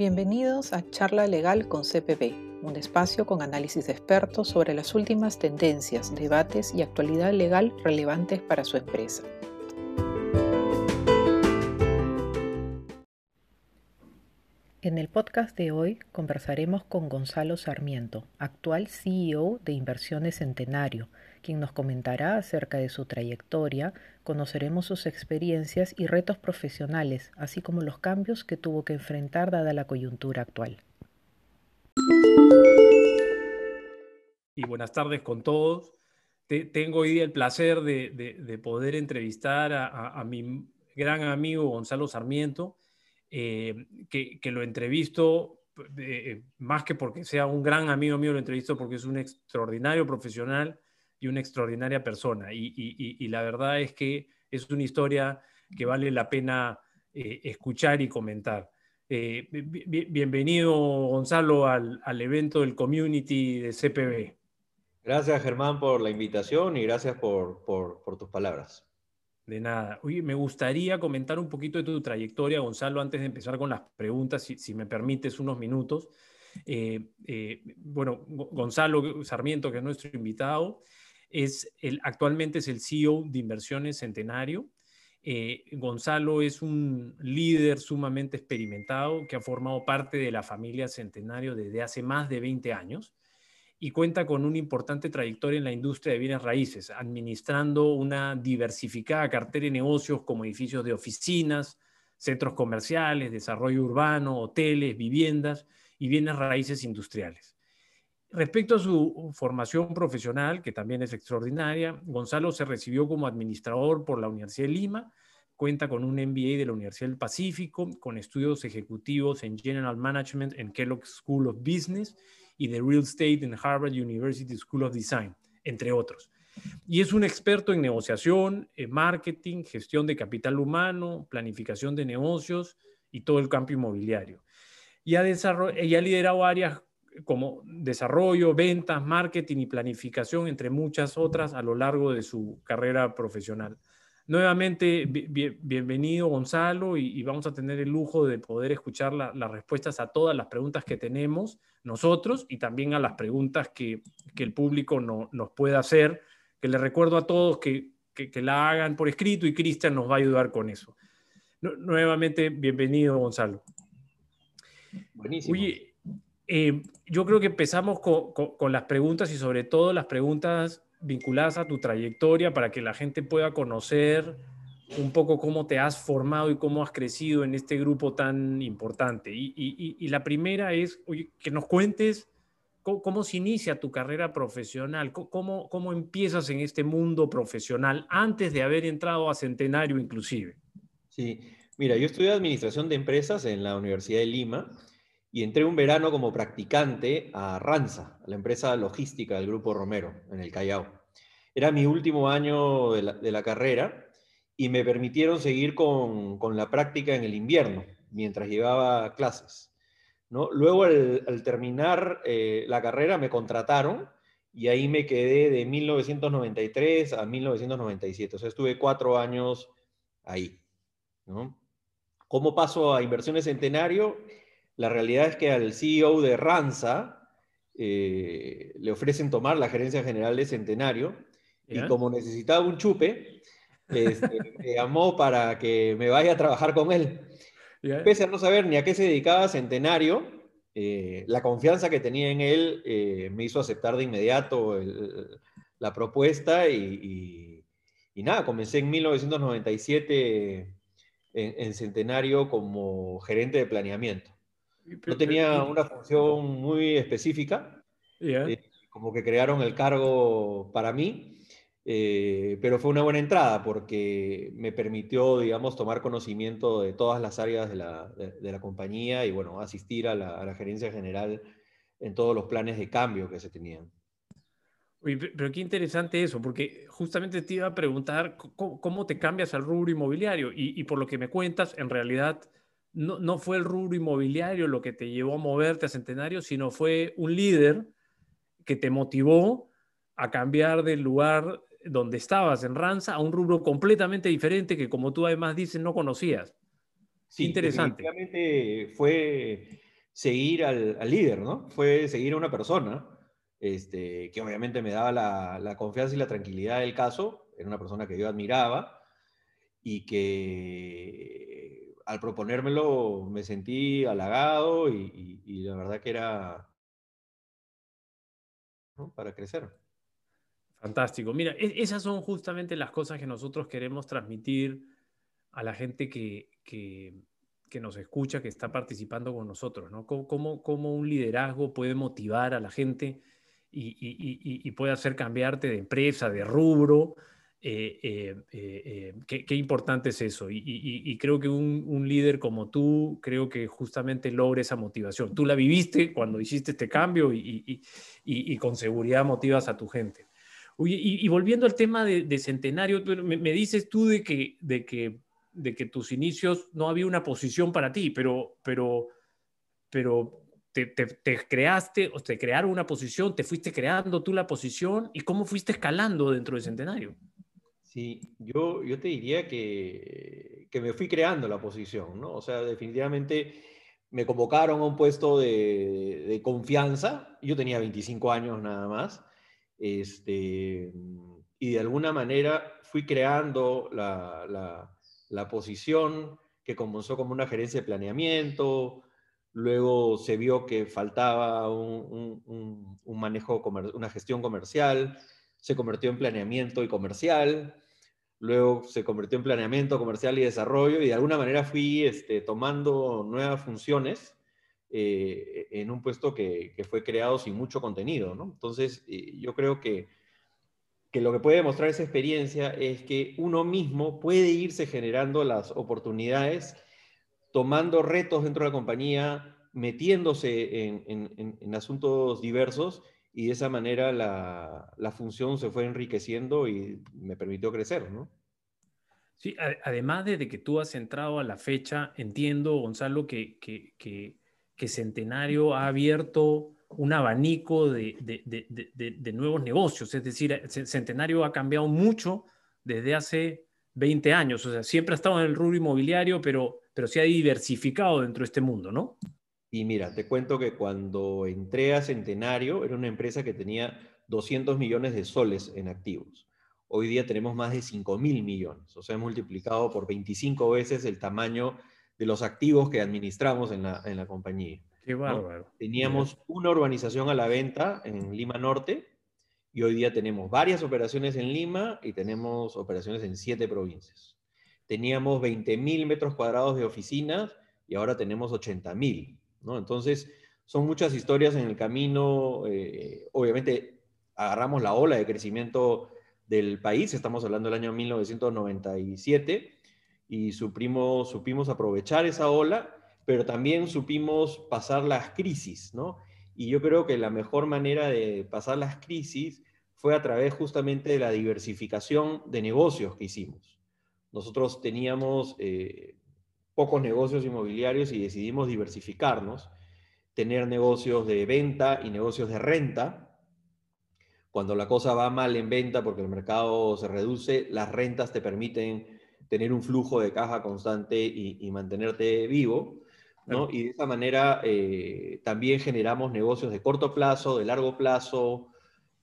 Bienvenidos a Charla Legal con CPB, un espacio con análisis de expertos sobre las últimas tendencias, debates y actualidad legal relevantes para su empresa. En el podcast de hoy conversaremos con Gonzalo Sarmiento, actual CEO de Inversiones Centenario, quien nos comentará acerca de su trayectoria, conoceremos sus experiencias y retos profesionales, así como los cambios que tuvo que enfrentar dada la coyuntura actual. Y buenas tardes con todos. tengo hoy el placer de, poder entrevistar a mi gran amigo Gonzalo Sarmiento eh, que, lo entrevisto, eh, más que porque sea un gran amigo mío, lo entrevisto porque es un extraordinario profesional y una extraordinaria persona. Y, la verdad es que es una historia que vale la pena eh, escuchar y comentar. bienvenido, Gonzalo, al, evento del community de CPB. Gracias, Germán, por la invitación y gracias por tus palabras. De nada. Oye, me gustaría comentar un poquito de tu trayectoria, Gonzalo, antes de empezar con las preguntas, si, me permites unos minutos. Eh, eh, bueno, Gonzalo Sarmiento, que es nuestro invitado, es el, actualmente es el CEO de Inversiones Centenario. Eh, Gonzalo es un líder sumamente experimentado que ha formado parte de la familia Centenario desde hace más de 20 años y cuenta con una importante trayectoria en la industria de bienes raíces, administrando una diversificada cartera de negocios como edificios de oficinas, centros comerciales, desarrollo urbano, hoteles, viviendas y bienes raíces industriales. Respecto a su formación profesional, que también es extraordinaria, Gonzalo se recibió como administrador por la Universidad de Lima, cuenta con un MBA de la Universidad del Pacífico, con estudios ejecutivos en General Management en Kellogg School of Business y de Real Estate en Harvard University School of Design, entre otros. Y es un experto en negociación, en marketing, gestión de capital humano, planificación de negocios y todo el campo inmobiliario. Y ha, y ha liderado áreas como desarrollo, ventas, marketing y planificación, entre muchas otras, a lo largo de su carrera profesional. Nuevamente, bienvenido Gonzalo y, vamos a tener el lujo de poder escuchar las respuestas a todas las preguntas que tenemos nosotros y también a las preguntas que, el público nos pueda hacer, que les recuerdo a todos que, la hagan por escrito y Cristian nos va a ayudar con eso. nuevamente, bienvenido Gonzalo. Buenísimo. Oye, eh, yo creo que empezamos con las preguntas y sobre todo las preguntas vinculadas a tu trayectoria para que la gente pueda conocer un poco cómo te has formado y cómo has crecido en este grupo tan importante. Y, la primera es que nos cuentes cómo, se inicia tu carrera profesional, cómo, cómo empiezas en este mundo profesional antes de haber entrado a Centenario inclusive. Sí, mira, yo estudié Administración de Empresas en la Universidad de Lima y entré un verano como practicante a Ranza, la empresa logística del Grupo Romero, en el Callao. Era mi último año de la, carrera y me permitieron seguir con, la práctica en el invierno, mientras llevaba clases. ¿no? Luego, al, terminar eh, la carrera, me contrataron y ahí me quedé de 1993 a 1997. O sea, estuve cuatro años ahí. ¿no? ¿Cómo paso a Inversiones Centenario? La realidad es que al CEO de Ranza eh, le ofrecen tomar la gerencia general de Centenario y como necesitaba un chupe, este, me llamó para que me vaya a trabajar con él. Pese a no saber ni a qué se dedicaba Centenario, eh, la confianza que tenía en él eh, me hizo aceptar de inmediato la propuesta y, nada, comencé en 1997 en Centenario como gerente de planeamiento. No tenía una función muy específica, eh, como que crearon el cargo para mí, eh, pero fue una buena entrada porque me permitió, digamos, tomar conocimiento de todas las áreas de la, de, la compañía y, bueno, asistir a la, a la, gerencia general en todos los planes de cambio que se tenían. pero qué interesante eso, porque justamente te iba a preguntar cómo, te cambias al rubro inmobiliario y, y por lo que me cuentas, en realidad no, fue el rubro inmobiliario lo que te llevó a moverte a Centenario, sino fue un líder que te motivó a cambiar del lugar donde estabas en Ranza a un rubro completamente diferente que como tú además dices no conocías. Sí, interesante. Fue, seguir al, líder, ¿no? Fue seguir a una persona, este, que obviamente me daba la, la, confianza y la tranquilidad del caso, era una persona que yo admiraba y que al proponérmelo me sentí halagado y, la verdad que era para crecer. Fantástico. Mira, e, esas son justamente las cosas que nosotros queremos transmitir a la gente que, que, nos escucha, que está participando con nosotros, ¿no? ¿Cómo, cómo, un liderazgo puede motivar a la gente y, y, puede hacer cambiarte de empresa, de rubro? Eh, eh, eh, qué, qué, importante es eso. Y, creo que un, un, líder como tú, creo que justamente logra esa motivación. Tú la viviste cuando hiciste este cambio y, con seguridad motivas a tu gente. y, volviendo al tema de, Centenario, me, me, dices tú de que, de que de que tus inicios no había una posición para ti, pero, pero, pero te, te, creaste o te crearon una posición, te fuiste creando tú la posición y cómo fuiste escalando dentro del centenario. Sí, yo, yo te diría que, que me fui creando la posición, ¿no? O sea, definitivamente me convocaron a un puesto de, de confianza, yo tenía 25 años nada más, este, y de alguna manera fui creando la, la la posición que comenzó como una gerencia de planeamiento, luego se vio que faltaba un, manejo, una gestión comercial, se convirtió en planeamiento y comercial, luego se convirtió en planeamiento comercial y desarrollo, y de alguna manera fui este, tomando nuevas funciones eh, en un puesto que, fue creado sin mucho contenido. Entonces, eh, yo creo que que lo que puede demostrar esa experiencia es que uno mismo puede irse generando las oportunidades, tomando retos dentro de la compañía, metiéndose en, asuntos diversos y de esa manera la, función se fue enriqueciendo y me permitió crecer, ¿no? Sí, además de que tú has entrado a la fecha, entiendo, Gonzalo, que, que, que Centenario ha abierto un abanico de, nuevos negocios. Es decir, Centenario ha cambiado mucho desde hace 20 años. O sea, siempre ha estado en el rubro inmobiliario, pero, pero se ha diversificado dentro de este mundo, ¿no? Y mira, te cuento que cuando entré a Centenario era una empresa que tenía 200 millones de soles en activos. Hoy día tenemos más de 5 mil millones, o sea, multiplicado por 25 veces el tamaño de los activos que administramos en la, en la compañía. Qué bárbaro. Teníamos una urbanización a la venta en Lima Norte y hoy día tenemos varias operaciones en Lima y tenemos operaciones en siete provincias. Teníamos 20.000 metros cuadrados de oficinas y ahora tenemos 80.000, ¿no? Entonces, son muchas historias en el camino. Eh, obviamente, agarramos la ola de crecimiento del país, estamos hablando del año 1997, y supimos, supimos aprovechar esa ola pero también supimos pasar las crisis, ¿no? Y yo creo que la mejor manera de pasar las crisis fue a través justamente de la diversificación de negocios que hicimos. Nosotros teníamos eh, pocos negocios inmobiliarios y decidimos diversificarnos, tener negocios de venta y negocios de renta. Cuando la cosa va mal en venta porque el mercado se reduce, las rentas te permiten tener un flujo de caja constante y, y mantenerte vivo. Y de esa manera eh, también generamos negocios de corto plazo, de largo plazo,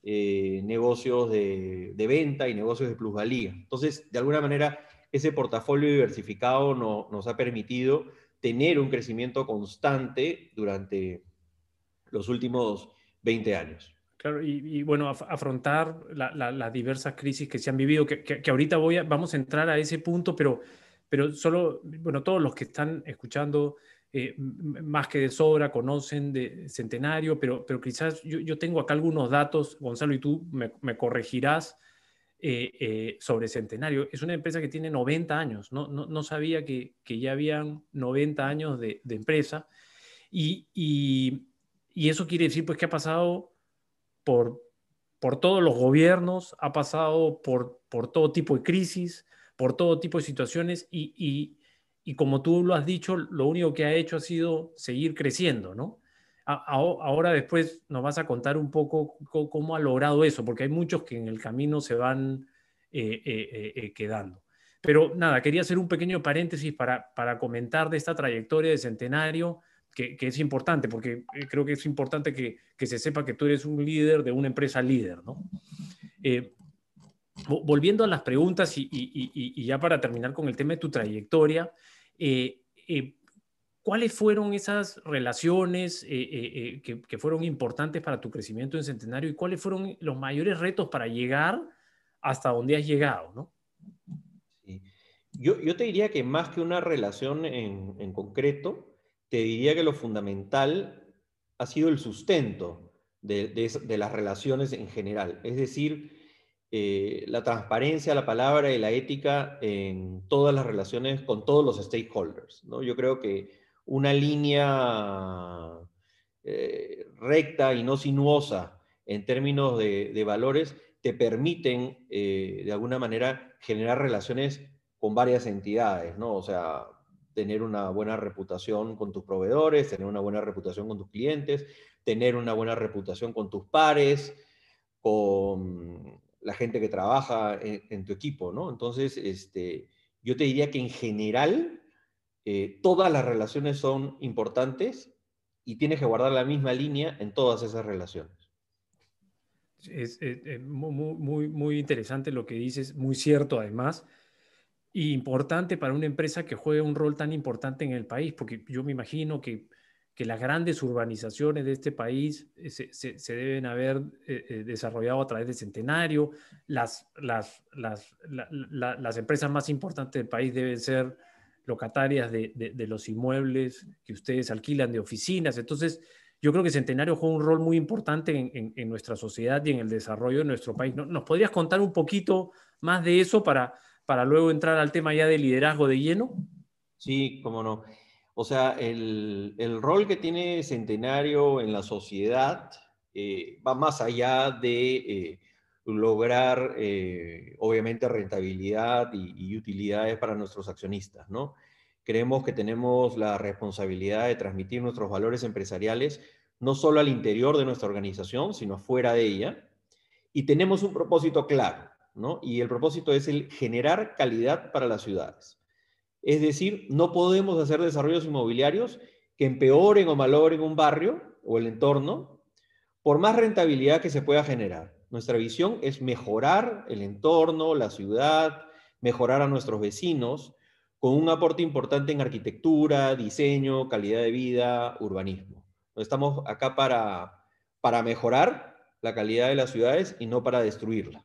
eh, negocios de, venta y negocios de plusvalía. Entonces, de alguna manera, ese portafolio diversificado nos ha permitido tener un crecimiento constante durante los últimos 20 años. Claro, y, bueno, afrontar las diversas crisis que se han vivido, que, ahorita voy vamos a entrar a ese punto, pero, pero solo, bueno, todos los que están escuchando eh, más que de sobra conocen de Centenario, pero, pero quizás yo, tengo acá algunos datos, Gonzalo, y tú me, corregirás eh, eh, sobre Centenario. Es una empresa que tiene 90 años, no, no, sabía que, que, ya habían 90 años de, de empresa, y, y, y, eso quiere decir pues que ha pasado por, por todos los gobiernos, ha pasado por, por todo tipo de crisis, por todo tipo de situaciones, y, y como tú lo has dicho, lo único que ha hecho ha sido seguir creciendo, ¿no? Ahora después nos vas a contar un poco cómo ha logrado eso, porque hay muchos que en el camino se van eh, eh, eh, quedando. Pero nada, quería hacer un pequeño paréntesis para, para comentar de esta trayectoria de Centenario, que, es importante, porque eh, creo que es importante que, se sepa que tú eres un líder de una empresa líder, ¿no? Eh, volviendo a las preguntas y, ya para terminar con el tema de tu trayectoria, eh, ¿cuáles fueron esas relaciones que, que, fueron importantes para tu crecimiento en Centenario y cuáles fueron los mayores retos para llegar hasta donde has llegado, ¿no? Yo, te diría que más que una relación en, concreto, te diría que lo fundamental ha sido el sustento de, las relaciones en general. Es decir, eh, la transparencia, la palabra y la ética en todas las relaciones con todos los stakeholders. ¿no? Yo creo que una línea eh, recta y no sinuosa en términos de, valores te permiten, eh, de alguna manera, generar relaciones con varias entidades, ¿no? O sea, tener una buena reputación con tus proveedores, tener una buena reputación con tus clientes, tener una buena reputación con tus pares, con la gente que trabaja en, tu equipo, ¿no? Entonces, este, yo te diría que en general eh, todas las relaciones son importantes y tienes que guardar la misma línea en todas esas relaciones. Es, eh, muy, muy, muy interesante lo que dices, muy cierto además importante para una empresa que juegue un rol tan importante en el país, porque yo me imagino que, que las grandes urbanizaciones de este país eh, se, se, deben haber desarrollado a través de Centenario, las, las, las, las, empresas más importantes del país deben ser locatarias de, los inmuebles que ustedes alquilan de oficinas, entonces yo creo que Centenario juega un rol muy importante en, nuestra sociedad y en el desarrollo de nuestro país. ¿Nos podrías contar un poquito más de eso para, para luego entrar al tema ya de liderazgo de lleno? Sí, cómo no. O sea, el, rol que tiene Centenario en la sociedad eh, va más allá de eh, lograr, eh, obviamente, rentabilidad y, y, utilidades para nuestros accionistas, ¿no? Creemos que tenemos la responsabilidad de transmitir nuestros valores empresariales no solo al interior de nuestra organización, sino fuera de ella. Y tenemos un propósito claro, y el propósito es el generar calidad para las ciudades. Es decir, no podemos hacer desarrollos inmobiliarios que empeoren o malogren un barrio o el entorno por más rentabilidad que se pueda generar. Nuestra visión es mejorar el entorno, la ciudad, mejorar a nuestros vecinos con un aporte importante en arquitectura, diseño, calidad de vida, urbanismo. Estamos acá para, para mejorar la calidad de las ciudades y no para destruirla.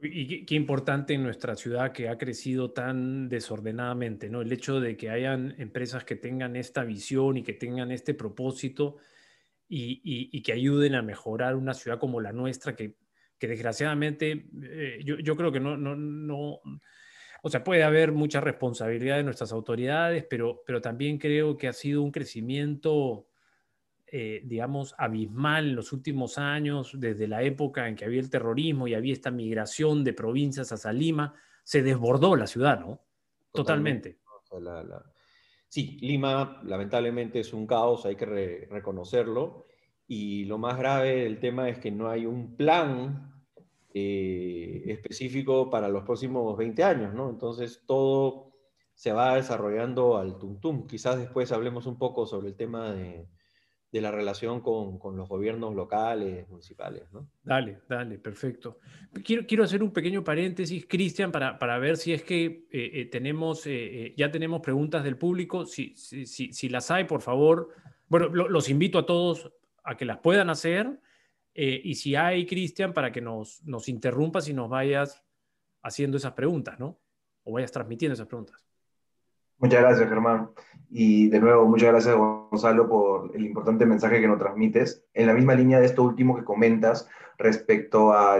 Y qué, importante en nuestra ciudad que ha crecido tan desordenadamente, ¿no? El hecho de que hayan empresas que tengan esta visión y que tengan este propósito y, que ayuden a mejorar una ciudad como la nuestra, que, desgraciadamente eh, yo, yo, creo que no, no, no, o sea, puede haber mucha responsabilidad de nuestras autoridades, pero, pero también creo que ha sido un crecimiento eh, digamos, abismal en los últimos años, desde la época en que había el terrorismo y había esta migración de provincias hacia Lima, se desbordó la ciudad, ¿no? Totalmente. Sí, Lima lamentablemente es un caos, hay que reconocerlo. Y lo más grave del tema es que no hay un plan eh, específico para los próximos 20 años, ¿no? Entonces todo se va desarrollando al tuntum. Quizás después hablemos un poco sobre el tema de, de la relación con, con, los gobiernos locales, municipales. ¿no? Dale, dale, perfecto. Quiero, quiero hacer un pequeño paréntesis, Cristian, para, para, ver si es que eh, eh, tenemos, eh, ya tenemos preguntas del público. Si, si, si, las hay, por favor, bueno, los invito a todos a que las puedan hacer. y si hay, Cristian, para que nos, nos interrumpas y nos vayas haciendo esas preguntas, ¿no? O vayas transmitiendo esas preguntas. Muchas gracias, Germán. Y de nuevo, muchas gracias, Gonzalo, por el importante mensaje que nos transmites. En la misma línea de esto último que comentas respecto a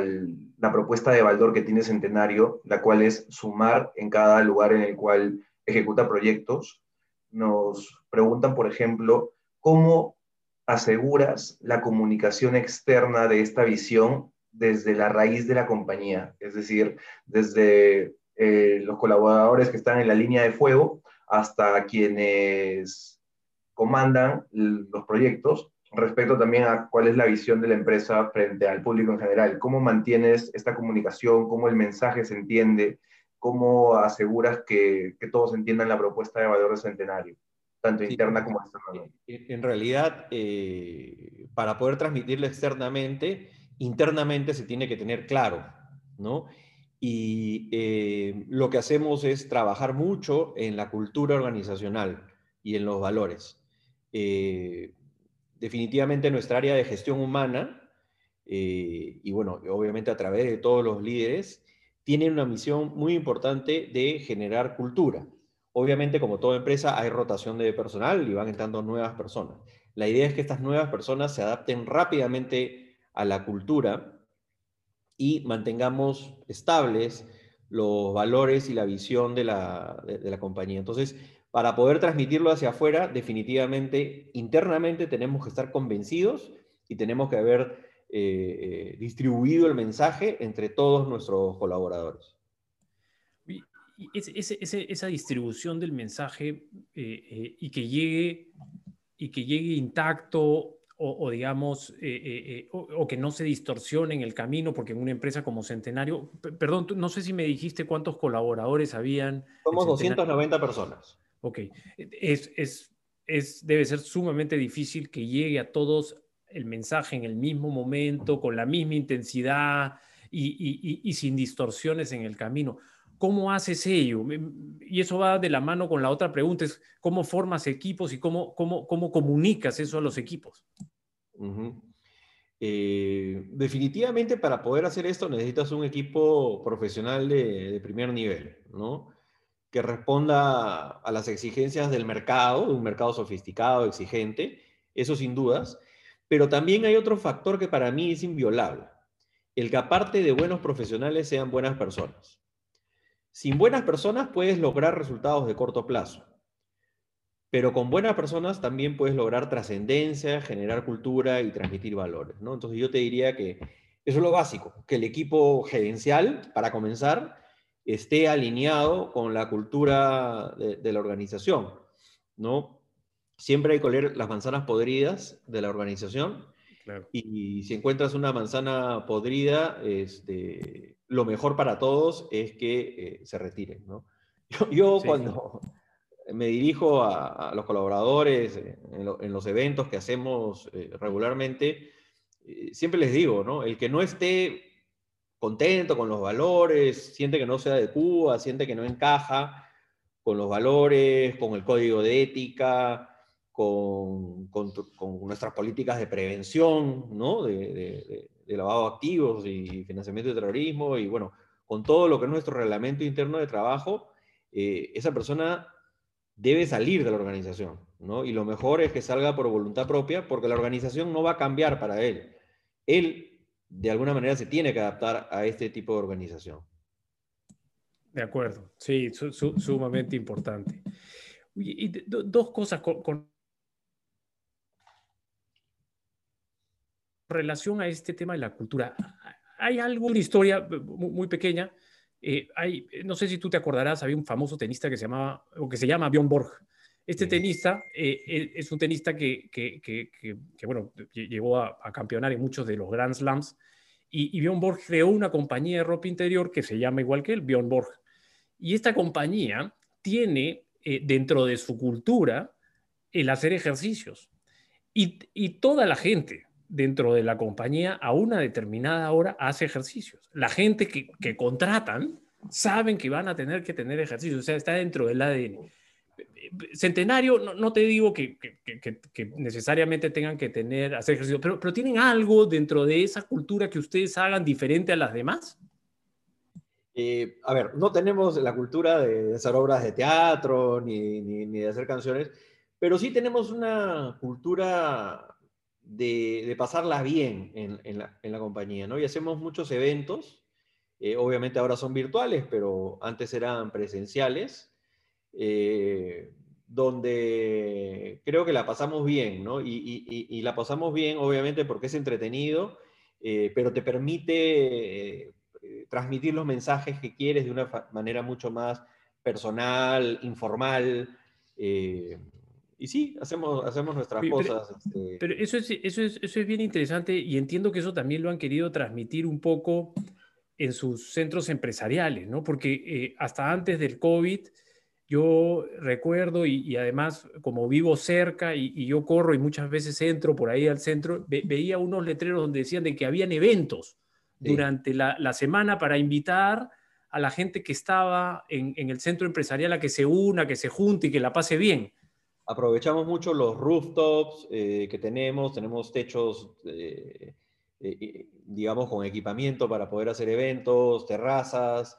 la propuesta de Valdor que tiene Centenario, la cual es sumar en cada lugar en el cual ejecuta proyectos, nos preguntan, por ejemplo, ¿cómo aseguras la comunicación externa de esta visión desde la raíz de la compañía? Es decir, desde eh, los colaboradores que están en la línea de fuego hasta quienes comandan los proyectos, respecto también a cuál es la visión de la empresa frente al público en general. ¿Cómo mantienes esta comunicación? ¿Cómo el mensaje se entiende? ¿Cómo aseguras que, que todos entiendan la propuesta de valor de centenario? tanto interna como externa. En realidad, eh, para poder transmitirlo externamente, internamente se tiene que tener claro, ¿no? Y eh, lo que hacemos es trabajar mucho en la cultura organizacional y en los valores. Eh, definitivamente nuestra área de gestión humana, y bueno, obviamente a través de todos los líderes, tiene una misión muy importante de generar cultura. Obviamente, como toda empresa, hay rotación de personal y van entrando nuevas personas. La idea es que estas nuevas personas se adapten rápidamente a la cultura y mantengamos estables los valores y la visión de la, compañía. Entonces, para poder transmitirlo hacia afuera, definitivamente, internamente tenemos que estar convencidos y tenemos que haber eh, eh, distribuido el mensaje entre todos nuestros colaboradores esa distribución del mensaje eh, y, que llegue, y que llegue intacto o, digamos, eh, o, que no se distorsione en el camino, porque en una empresa como Centenario, perdón, no sé si me dijiste cuántos colaboradores habían. Somos 290 personas. Ok, es, es, es, debe ser sumamente difícil que llegue a todos el mensaje en el mismo momento, con la misma intensidad y, y, y sin distorsiones en el camino. ¿Cómo haces ello? Y eso va de la mano con la otra pregunta, es cómo formas equipos y cómo, cómo, cómo comunicas eso a los equipos. Eh, definitivamente para poder hacer esto necesitas un equipo profesional de, primer nivel, ¿no? Que responda a las exigencias del mercado, un mercado sofisticado, exigente, eso sin dudas, pero también hay otro factor que para mí es inviolable, el que aparte de buenos profesionales sean buenas personas. Sin buenas personas puedes lograr resultados de corto plazo, pero con buenas personas también puedes lograr trascendencia, generar cultura y transmitir valores. ¿no? Entonces yo te diría que eso es lo básico, que el equipo gerencial, para comenzar, esté alineado con la cultura de, la organización. ¿no? Siempre hay que oler las manzanas podridas de la organización. Y si encuentras una manzana podrida, este, lo mejor para todos es que eh, se retiren. ¿no? Yo, cuando me dirijo a, los colaboradores eh, en, los eventos que hacemos eh, regularmente, siempre les digo, ¿no? el que no esté contento con los valores, siente que no se adecua, siente que no encaja con los valores, con el código de ética, con, con, nuestras políticas de prevención, ¿no? de, de lavado de activos y financiamiento de terrorismo, y bueno, con todo lo que es nuestro reglamento interno de trabajo, eh, esa persona debe salir de la organización, ¿no? Y lo mejor es que salga por voluntad propia, porque la organización no va a cambiar para él. Él, de alguna manera, se tiene que adaptar a este tipo de organización. De acuerdo, sí, sumamente importante. Y, dos cosas con relación a este tema de la cultura, hay algo, una historia muy, pequeña. Eh, hay, no sé si tú te acordarás, había un famoso tenista que se llamaba, o que se llama Bjorn Borg. Este tenista eh, eh, es un tenista que, que, que, que bueno, llegó a, campeonar en muchos de los Grand Slams. Y, y, Bjorn Borg creó una compañía de ropa interior que se llama igual que él, Bjorn Borg. Y esta compañía tiene dentro de su cultura el hacer ejercicios. Y, y toda la gente, dentro de la compañía a una determinada hora hace ejercicios. La gente que, contratan saben que van a tener que tener ejercicios, o sea, está dentro del ADN. Centenario, no, te digo que, necesariamente tengan que tener, hacer ejercicio, pero, pero ¿tienen algo dentro de esa cultura que ustedes hagan diferente a las demás? Eh, a ver, no tenemos la cultura de hacer obras de teatro ni, ni, ni de hacer canciones, pero sí tenemos una cultura de, pasarla bien en, la, compañía, ¿no? Y hacemos muchos eventos, eh, obviamente ahora son virtuales, pero antes eran presenciales, eh, donde creo que la pasamos bien, ¿no? Y, la pasamos bien, obviamente, porque es entretenido, eh, pero te permite transmitir los mensajes que quieres de una manera mucho más personal, informal. Y sí, hacemos, hacemos nuestras cosas. Este pero eso es, eso, es, eso es bien interesante y entiendo que eso también lo han querido transmitir un poco en sus centros empresariales, ¿no? Porque eh, hasta antes del COVID, yo recuerdo y, además como vivo cerca y, yo corro y muchas veces entro por ahí al centro, veía unos letreros donde decían de que habían eventos durante la, semana para invitar a la gente que estaba en, el centro empresarial a que se una, que se junte y que la pase bien. Aprovechamos mucho los rooftops eh, que tenemos, tenemos techos, eh, eh, digamos, con equipamiento para poder hacer eventos, terrazas,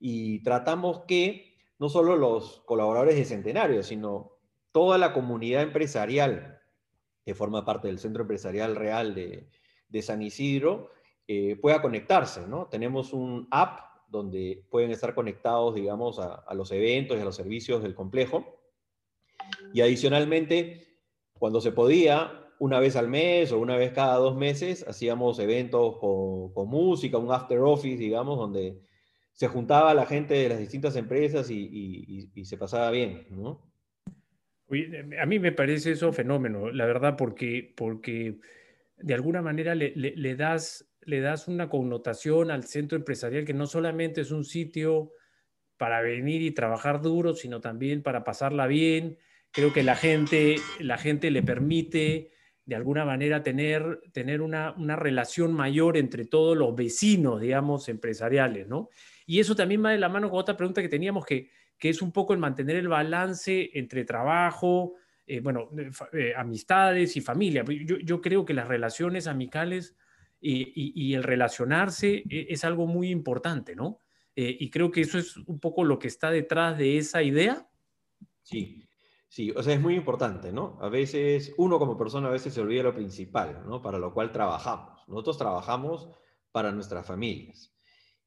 y tratamos que no solo los colaboradores de Centenario, sino toda la comunidad empresarial que forma parte del Centro Empresarial Real de, San Isidro eh, pueda conectarse, ¿no? Tenemos un app donde pueden estar conectados, digamos, a, los eventos y a los servicios del complejo. Y adicionalmente, cuando se podía, una vez al mes o una vez cada dos meses, hacíamos eventos con, música, un after office, digamos, donde se juntaba la gente de las distintas empresas y, se pasaba bien, ¿no? a mí me parece eso fenómeno, la verdad, porque, porque de alguna manera le, das, le das una connotación al centro empresarial que no solamente es un sitio para venir y trabajar duro, sino también para pasarla bien. Creo que la gente, la gente le permite de alguna manera tener, tener una, una relación mayor entre todos los vecinos, digamos, empresariales, ¿no? Y eso también va de la mano con otra pregunta que teníamos, que, que es un poco el mantener el balance entre trabajo, eh, bueno, eh, amistades y familia. Pues yo, yo, creo que las relaciones amicales y, y, el relacionarse e, es, algo muy importante, ¿no? Eh, y creo que eso es un poco lo que está detrás de esa idea. Sí, sí, o sea, es muy importante, ¿no? A veces, uno como persona a veces se olvida lo principal, ¿no? Para lo cual trabajamos. Nosotros trabajamos para nuestras familias.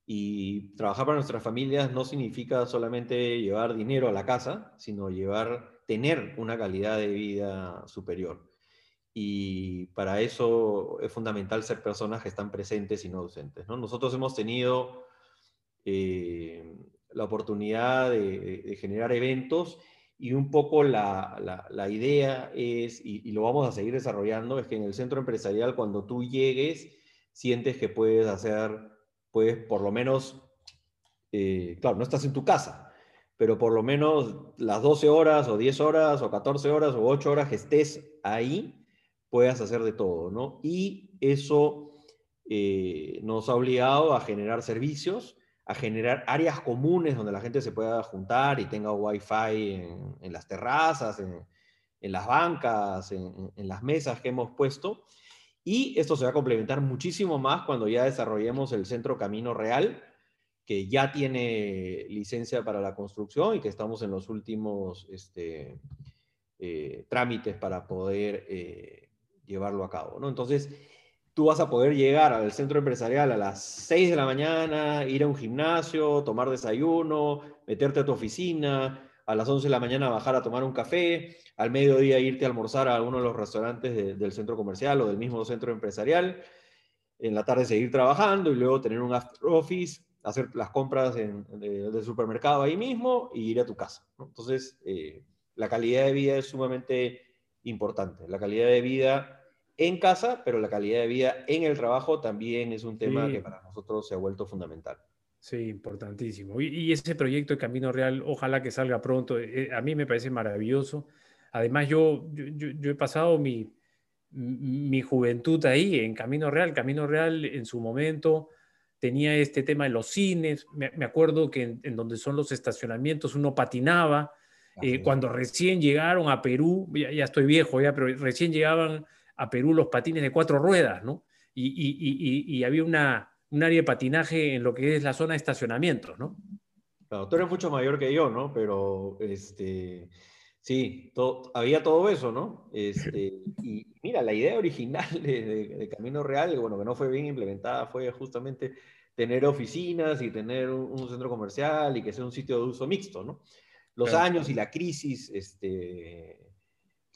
Y trabajar para nuestras familias no significa solamente llevar dinero a la casa, sino llevar, tener una calidad de vida superior. Y para eso es fundamental ser personas que están presentes y no ausentes. ¿no? Nosotros hemos tenido eh, la oportunidad de, generar eventos y un poco la, la, idea es, y, lo vamos a seguir desarrollando, es que en el centro empresarial cuando tú llegues, sientes que puedes hacer pues por lo menos, eh, claro, no estás en tu casa, pero por lo menos las 12 horas o 10 horas o 14 horas o 8 horas que estés ahí, puedas hacer de todo, ¿no? Y eso eh, nos ha obligado a generar servicios, a generar áreas comunes donde la gente se pueda juntar y tenga wifi en, en las terrazas, en, las bancas, en, en las mesas que hemos puesto y esto se va a complementar muchísimo más cuando ya desarrollemos el Centro Camino Real, que ya tiene licencia para la construcción y que estamos en los últimos este, eh, trámites para poder eh, llevarlo a cabo. ¿no? Entonces, tú vas a poder llegar al centro empresarial a las 6 de la mañana, ir a un gimnasio, tomar desayuno, meterte a tu oficina, a las 11 de la mañana bajar a tomar un café, al mediodía irte a almorzar a uno de los restaurantes del centro comercial o del mismo centro empresarial, en la tarde seguir trabajando y luego tener un after office, hacer las compras del supermercado ahí mismo y ir a tu casa. Entonces, eh, la calidad de vida es sumamente importante. La calidad de vida en casa, pero la calidad de vida en el trabajo también es un tema que para nosotros se ha vuelto fundamental. Sí, importantísimo. Y, ese proyecto de Camino Real, ojalá que salga pronto. Eh, a mí me parece maravilloso. Además, yo, yo, he pasado mi, mi juventud ahí, en Camino Real. Camino Real en su momento tenía este tema de los cines. Me, acuerdo que en, donde son los estacionamientos uno patinaba. Eh, cuando recién llegaron a Perú, ya, estoy viejo ya, pero recién llegaban a Perú los patines de cuatro ruedas, ¿no? y, y, y había una, un área de patinaje en lo que es la zona de estacionamiento, ¿no? Claro, tú eres mucho mayor que yo, ¿no? Pero, este, sí, había todo eso, ¿no? Este, y mira, la idea original de, Camino Real, bueno, que no fue bien implementada, fue justamente tener oficinas y tener un, centro comercial y que sea un sitio de uso mixto, ¿no? Los años y la crisis, este,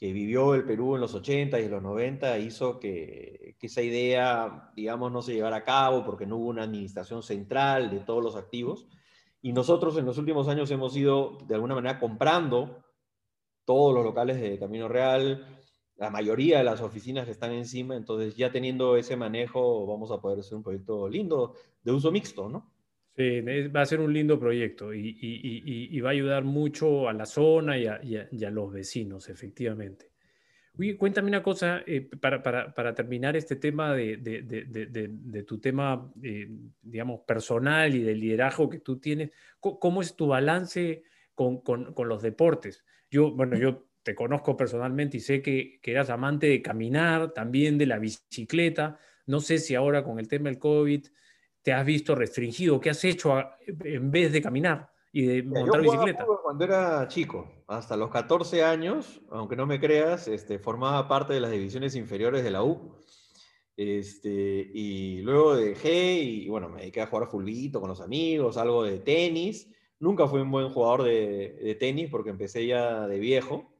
que vivió el Perú en los 80 y los 90 hizo que, que, esa idea, digamos, no se llevara a cabo porque no hubo una administración central de todos los activos. Y nosotros en los últimos años hemos ido, de alguna manera, comprando todos los locales de Camino Real, la mayoría de las oficinas que están encima, entonces ya teniendo ese manejo vamos a poder hacer un proyecto lindo de uso mixto, ¿no? Sí, va a ser un lindo proyecto y, va a ayudar mucho a la zona y a, los vecinos, efectivamente. Oye, cuéntame una cosa eh, para, terminar este tema de, tu tema, eh, digamos, personal y de liderazgo que tú tienes. ¿Cómo, es tu balance con, con, los deportes? Yo, bueno, yo te conozco personalmente y sé que, que eras amante de caminar, también de la bicicleta. No sé si ahora con el tema del COVID te has visto restringido? ¿Qué has hecho en vez de caminar y de montar bicicleta? Cuando era chico, hasta los 14 años, aunque no me creas, este, formaba parte de las divisiones inferiores de la U. Este, y luego dejé y bueno, me dediqué a jugar fulbito con los amigos, algo de tenis. Nunca fui un buen jugador de, tenis porque empecé ya de viejo.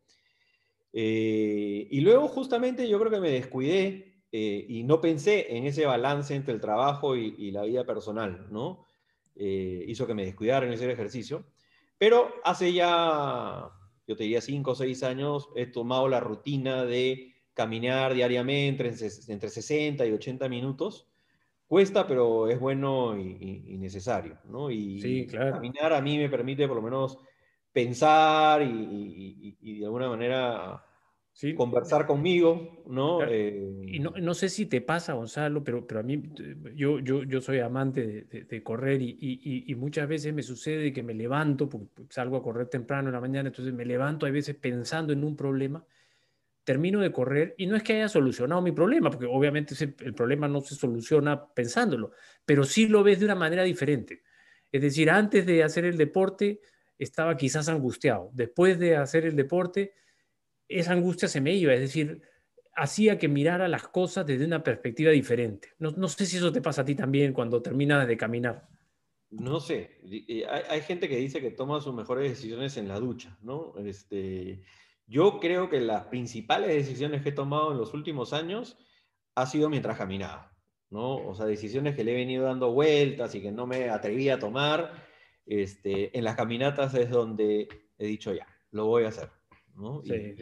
Eh, y luego justamente yo creo que me descuidé eh, y no pensé en ese balance entre el trabajo y, la vida personal, ¿no? Eh, hizo que me descuidara en ese ejercicio. Pero hace ya, yo te diría, cinco o seis años, he tomado la rutina de caminar diariamente entre, 60 y 80 minutos. Cuesta, pero es bueno y, necesario, ¿no? Y sí, claro. caminar a mí me permite por lo menos pensar y de alguna manera conversar conmigo, ¿no? y no, no, sé si te pasa, Gonzalo, pero, pero a mí, yo, yo, yo soy amante de, correr y, y, muchas veces me sucede que me levanto, porque salgo a correr temprano en la mañana, entonces me levanto a veces pensando en un problema, termino de correr y no es que haya solucionado mi problema, porque obviamente el problema no se soluciona pensándolo, pero sí lo ves de una manera diferente. Es decir, antes de hacer el deporte estaba quizás angustiado, después de hacer el deporte esa angustia se me iba, es decir, hacía que mirara las cosas desde una perspectiva diferente. No, sé si eso te pasa a ti también cuando terminas de caminar. No sé, hay, gente que dice que toma sus mejores decisiones en la ducha, ¿no? Este, yo creo que las principales decisiones que he tomado en los últimos años ha sido mientras caminaba, ¿no? O sea, decisiones que le he venido dando vueltas y que no me atreví a tomar, este, en las caminatas es donde he dicho ya, lo voy a hacer. Sí,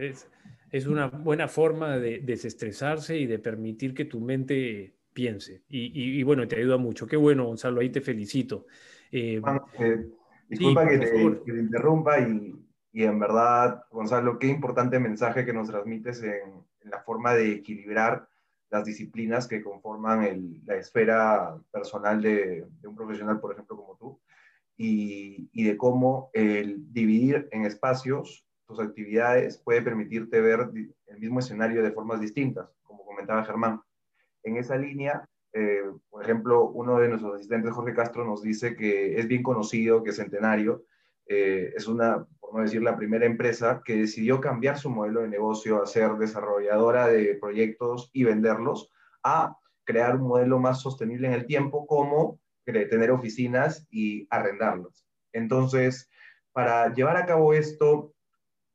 es, una buena forma de desestresarse y de permitir que tu mente piense. Y, bueno, te ayuda mucho. Qué bueno, Gonzalo, ahí te felicito. Eh, eh, disculpa que, te, interrumpa y, en verdad, Gonzalo, qué importante mensaje que nos transmites en, la forma de equilibrar las disciplinas que conforman la esfera personal de, un profesional, por ejemplo, como tú, y, y de cómo el dividir en espacios tus actividades puede permitirte ver el mismo escenario de formas distintas, como comentaba Germán. En esa línea, eh, por ejemplo, uno de nuestros asistentes, Jorge Castro, nos dice que es bien conocido que Centenario eh, es una, por no decir la primera empresa, que decidió cambiar su modelo de negocio a ser desarrolladora de proyectos y venderlos, a crear un modelo más sostenible en el tiempo, como tener oficinas y arrendarlos. Entonces, para llevar a cabo esto,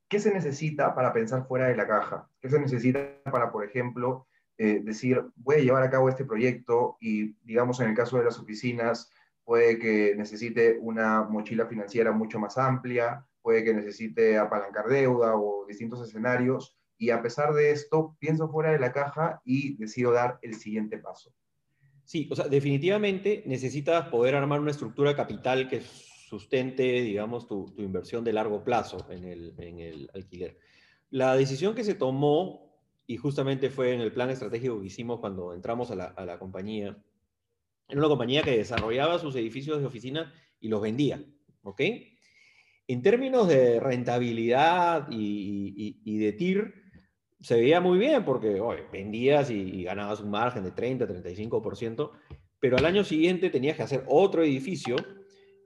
¿qué se necesita para pensar fuera de la caja? ¿Qué se necesita para, por ejemplo, eh, decir, voy a llevar a cabo este proyecto y, digamos, en el caso de las oficinas, puede que necesite una mochila financiera mucho más amplia, puede que necesite apalancar deuda o distintos escenarios, y a pesar de esto, pienso fuera de la caja y decido dar el siguiente paso. Sí, o sea, definitivamente necesitas poder armar una estructura capital que sustente, digamos, tu, inversión de largo plazo en el, alquiler. La decisión que se tomó, y justamente fue en el plan estratégico que hicimos cuando entramos a la, compañía, era una compañía que desarrollaba sus edificios de oficina y los vendía, ¿ok? En términos de rentabilidad y, de TIR, se veía muy bien porque vendías y, y, ganabas un margen de 30, 35%, pero al año siguiente tenías que hacer otro edificio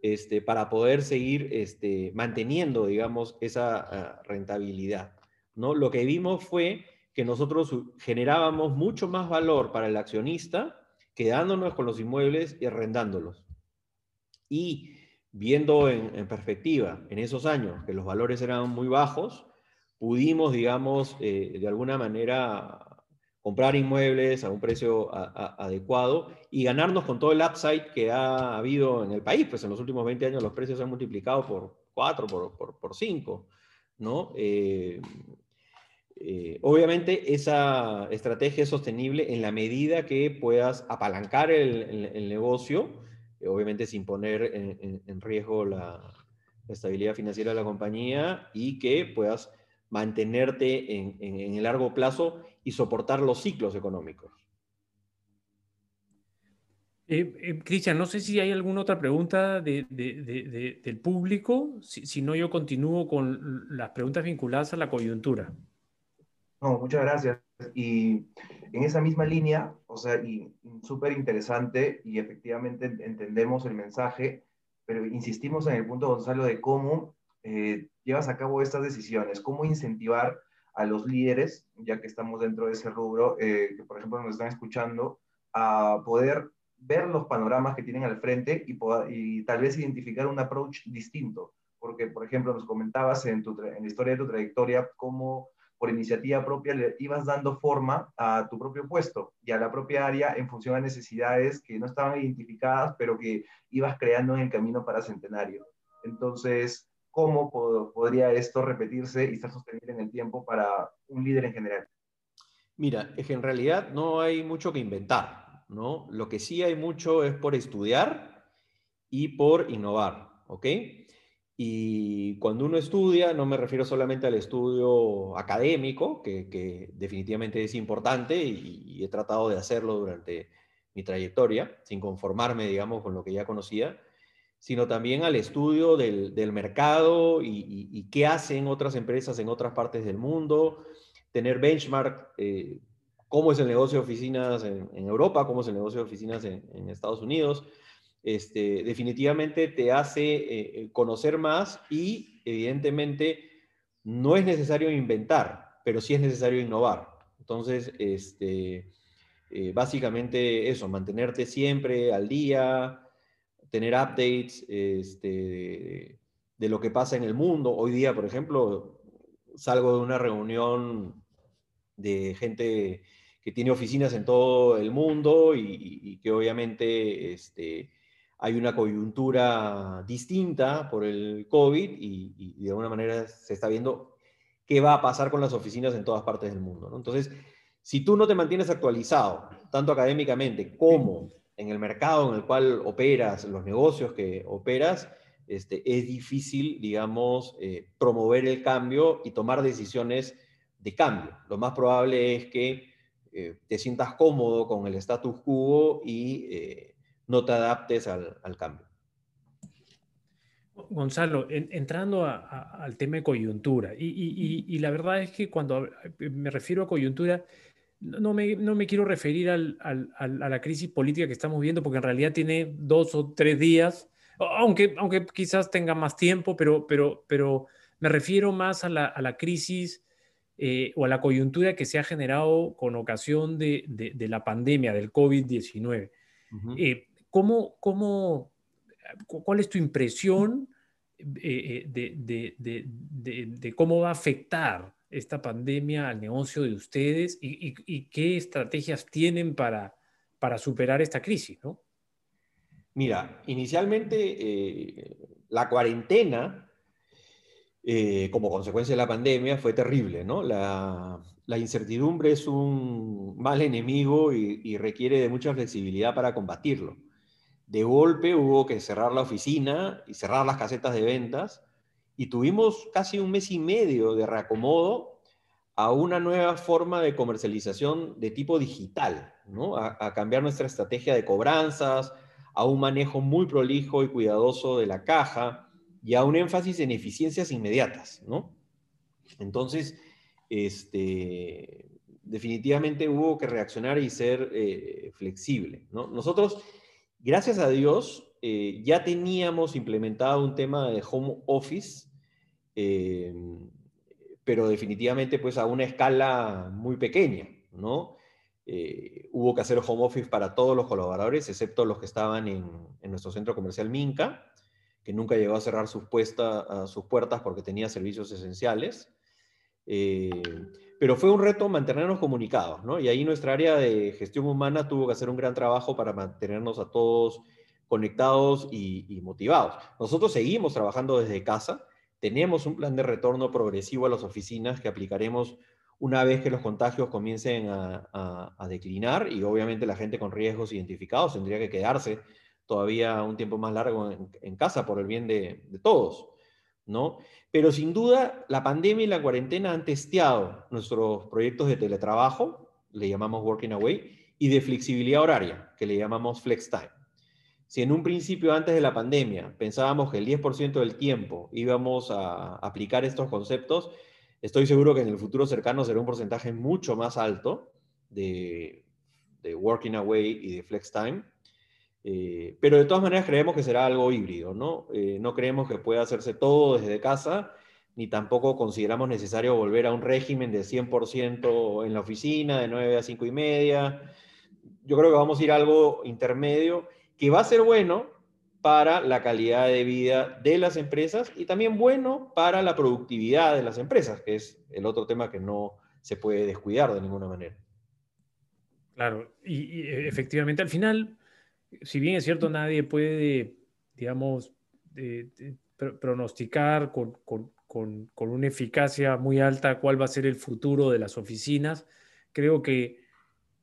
este, para poder seguir este, manteniendo, digamos, esa ah, rentabilidad. ¿no? Lo que vimos fue que nosotros generábamos mucho más valor para el accionista quedándonos con los inmuebles y arrendándolos. Y viendo en, perspectiva en esos años que los valores eran muy bajos, pudimos, digamos, eh, de alguna manera comprar inmuebles a un precio adecuado y ganarnos con todo el upside que ha habido en el país. Pues en los últimos 20 años los precios se han multiplicado por 4, por, por, 5, ¿no? Eh, eh, obviamente esa estrategia es sostenible en la medida que puedas apalancar el, negocio obviamente sin poner en, riesgo la, estabilidad financiera de la compañía y que puedas mantenerte en, el largo plazo y soportar los ciclos económicos. Eh, eh, Cristian, no sé si hay alguna otra pregunta del público, si, no yo continúo con las preguntas vinculadas a la coyuntura. No, muchas gracias. Y en esa misma línea, o sea, y súper interesante y efectivamente entendemos el mensaje, pero insistimos en el punto, Gonzalo, de cómo eh, llevas a cabo estas decisiones, cómo incentivar a los líderes, ya que estamos dentro de ese rubro, que por ejemplo nos están escuchando, a poder ver los panoramas que tienen al frente y, y tal vez identificar un approach distinto. Porque, por ejemplo, nos comentabas en la historia de tu trayectoria cómo por iniciativa propia le ibas dando forma a tu propio puesto y a la propia área en función a necesidades que no estaban identificadas, pero que ibas creando en el camino para Centenario. Entonces, ¿cómo podría esto repetirse y estar sostenible en el tiempo para un líder en general? Mira, es que en realidad no hay mucho que inventar. ¿no? Lo que sí hay mucho es por estudiar y por innovar, ¿ok? Y cuando uno estudia, no me refiero solamente al estudio académico, que, definitivamente es importante y, he tratado de hacerlo durante mi trayectoria, sin conformarme, digamos, con lo que ya conocía, sino también al estudio del, mercado y, qué hacen otras empresas en otras partes del mundo, tener benchmark eh, cómo es el negocio de oficinas en, Europa, cómo es el negocio de oficinas en, Estados Unidos. Este, definitivamente te hace eh, eh, conocer más y evidentemente no es necesario inventar, pero sí es necesario innovar. Entonces, este, eh, básicamente eso, mantenerte siempre al día, tener updates este, de lo que pasa en el mundo. Hoy día, por ejemplo, salgo de una reunión de gente que tiene oficinas en todo el mundo y, que obviamente este, hay una coyuntura distinta por el COVID y, de alguna manera se está viendo qué va a pasar con las oficinas en todas partes del mundo. Entonces, si tú no te mantienes actualizado, tanto académicamente como en el mercado en el cual operas, los negocios que operas, este, es difícil, digamos, eh, promover el cambio y tomar decisiones de cambio. Lo más probable es que eh, te sientas cómodo con el status quo y eh, no te adaptes al, cambio. Gonzalo, entrando al tema de coyuntura, y, la verdad es que cuando me refiero a coyuntura, no me, no me quiero referir al, a la crisis política que estamos viendo, porque en realidad tiene dos o tres días, aunque, aunque quizás tenga más tiempo, pero, pero, pero me refiero más a la, a la crisis eh, o a la coyuntura que se ha generado con ocasión de, la pandemia del COVID-19. Eh, ¿cómo, cuál es tu impresión eh, de, cómo va a afectar esta pandemia al negocio de ustedes y, qué estrategias tienen para, superar esta crisis? Mira, inicialmente la cuarentena eh, como consecuencia de la pandemia fue terrible, ¿no? La, incertidumbre es un mal enemigo y, requiere de mucha flexibilidad para combatirlo. De golpe hubo que cerrar la oficina y cerrar las casetas de ventas y tuvimos casi un mes y medio de reacomodo a una nueva forma de comercialización de tipo digital, ¿no? a cambiar nuestra estrategia de cobranzas, a un manejo muy prolijo y cuidadoso de la caja, y a un énfasis en eficiencias inmediatas, ¿no? Entonces, este, definitivamente hubo que reaccionar y ser eh, flexible, ¿no? Nosotros, gracias a Dios, eh, ya teníamos implementado un tema de home office, eh, pero definitivamente pues a una escala muy pequeña, ¿no? hubo que hacer home office para todos los colaboradores, excepto los que estaban en, en nuestro centro comercial Minca, que nunca llegó a cerrar sus, sus puertas porque tenía servicios esenciales. Eh, pero fue un reto mantenernos comunicados, ¿no? Y ahí nuestra área de gestión humana tuvo que hacer un gran trabajo para mantenernos a todos conectados y, motivados. Nosotros seguimos trabajando desde casa, tenemos un plan de retorno progresivo a las oficinas que aplicaremos una vez que los contagios comiencen a, declinar y obviamente la gente con riesgos identificados tendría que quedarse todavía un tiempo más largo en, casa por el bien de, de, todos, ¿no? Pero sin duda, la pandemia y la cuarentena han testeado nuestros proyectos de teletrabajo, le llamamos Working Away, y de flexibilidad horaria, que le llamamos Flex Time. Si en un principio, antes de la pandemia, pensábamos que el 10% del tiempo íbamos a aplicar estos conceptos, estoy seguro que en el futuro cercano será un porcentaje mucho más alto de, Working Away y de Flex Time. Eh, pero de todas maneras creemos que será algo híbrido, ¿no? Eh, no creemos que pueda hacerse todo desde casa, ni tampoco consideramos necesario volver a un régimen de 100% en la oficina, de 9 a 5 y media. Yo creo que vamos a ir a algo intermedio que va a ser bueno para la calidad de vida de las empresas y también bueno para la productividad de las empresas, que es el otro tema que no se puede descuidar de ninguna manera. Claro, y, efectivamente al final, si bien es cierto, nadie puede, digamos, pronosticar con, con, con, con, una eficacia muy alta cuál va a ser el futuro de las oficinas, creo que,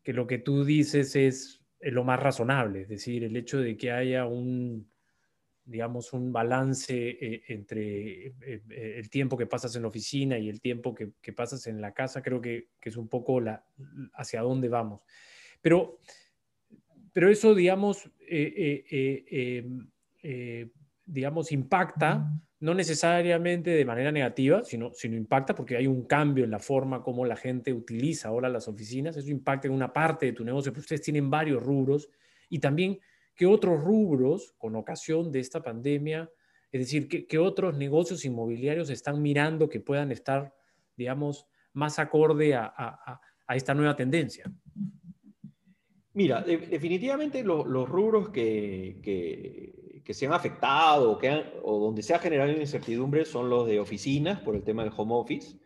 que lo que tú dices es lo más razonable, es decir, el hecho de que haya un, digamos, un balance eh, entre eh, eh, el tiempo que pasas en la oficina y el tiempo que, pasas en la casa, creo que, es un poco la, hacia dónde vamos. Pero, pero eso, digamos, digamos, impacta, no necesariamente de manera negativa, sino, sino impacta porque hay un cambio en la forma como la gente utiliza ahora las oficinas, eso impacta en una parte de tu negocio, ustedes tienen varios rubros. Y también qué otros rubros con ocasión de esta pandemia, es decir, qué, otros negocios inmobiliarios están mirando que puedan estar, digamos, más acorde a, esta nueva tendencia. Mira, definitivamente los rubros que, que, se han afectado o, que o donde se ha generado incertidumbre son los de oficinas por el tema del home office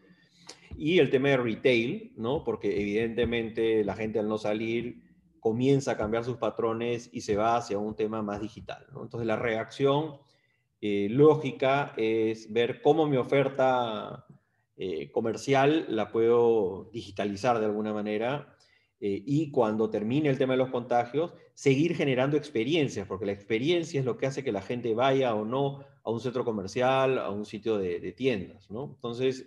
y el tema de retail, ¿no? Porque evidentemente la gente al no salir comienza a cambiar sus patrones y se va hacia un tema más digital. Entonces la reacción eh, lógica es ver cómo mi oferta eh, comercial la puedo digitalizar de alguna manera eh, y cuando termine el tema de los contagios, seguir generando experiencias, porque la experiencia es lo que hace que la gente vaya o no a un centro comercial, a un sitio de, tiendas. Entonces,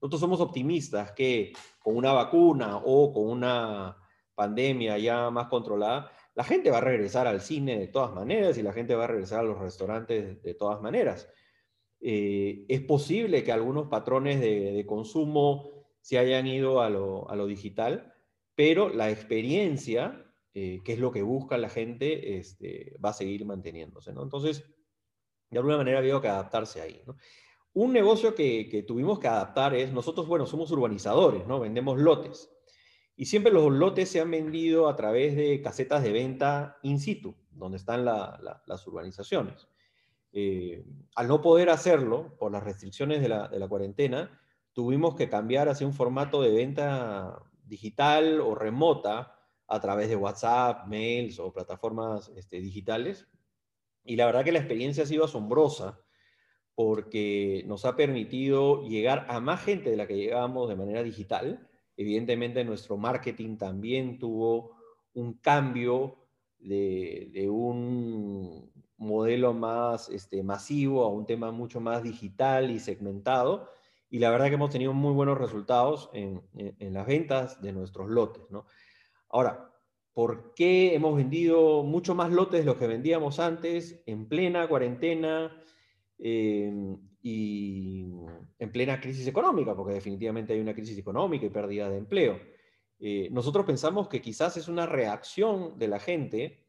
nosotros somos optimistas que con una vacuna o con una pandemia ya más controlada, la gente va a regresar al cine de todas maneras y la gente va a regresar a los restaurantes de todas maneras. Eh, es posible que algunos patrones de, consumo se hayan ido a lo, digital, pero la experiencia, eh, que es lo que busca la gente, este, va a seguir manteniéndose. Entonces, de alguna manera había que adaptarse ahí. Un negocio que, tuvimos que adaptar es, nosotros, bueno, somos urbanizadores, ¿no? vendemos lotes. Y siempre los lotes se han vendido a través de casetas de venta in situ, donde están las urbanizaciones. Eh, al no poder hacerlo por las restricciones de la, cuarentena, tuvimos que cambiar hacia un formato de venta digital o remota a través de WhatsApp, mails o plataformas este, digitales. Y la verdad que la experiencia ha sido asombrosa porque nos ha permitido llegar a más gente de la que llegábamos de manera digital Evidentemente nuestro marketing también tuvo un cambio de, un modelo más este, masivo a un tema mucho más digital y segmentado. Y la verdad que hemos tenido muy buenos resultados en, las ventas de nuestros lotes. ¿no? Ahora, ¿por qué hemos vendido mucho más lotes de los que vendíamos antes en plena cuarentena? Eh, y en plena crisis económica, porque definitivamente hay una crisis económica y pérdida de empleo. Eh, nosotros pensamos que quizás es una reacción de la gente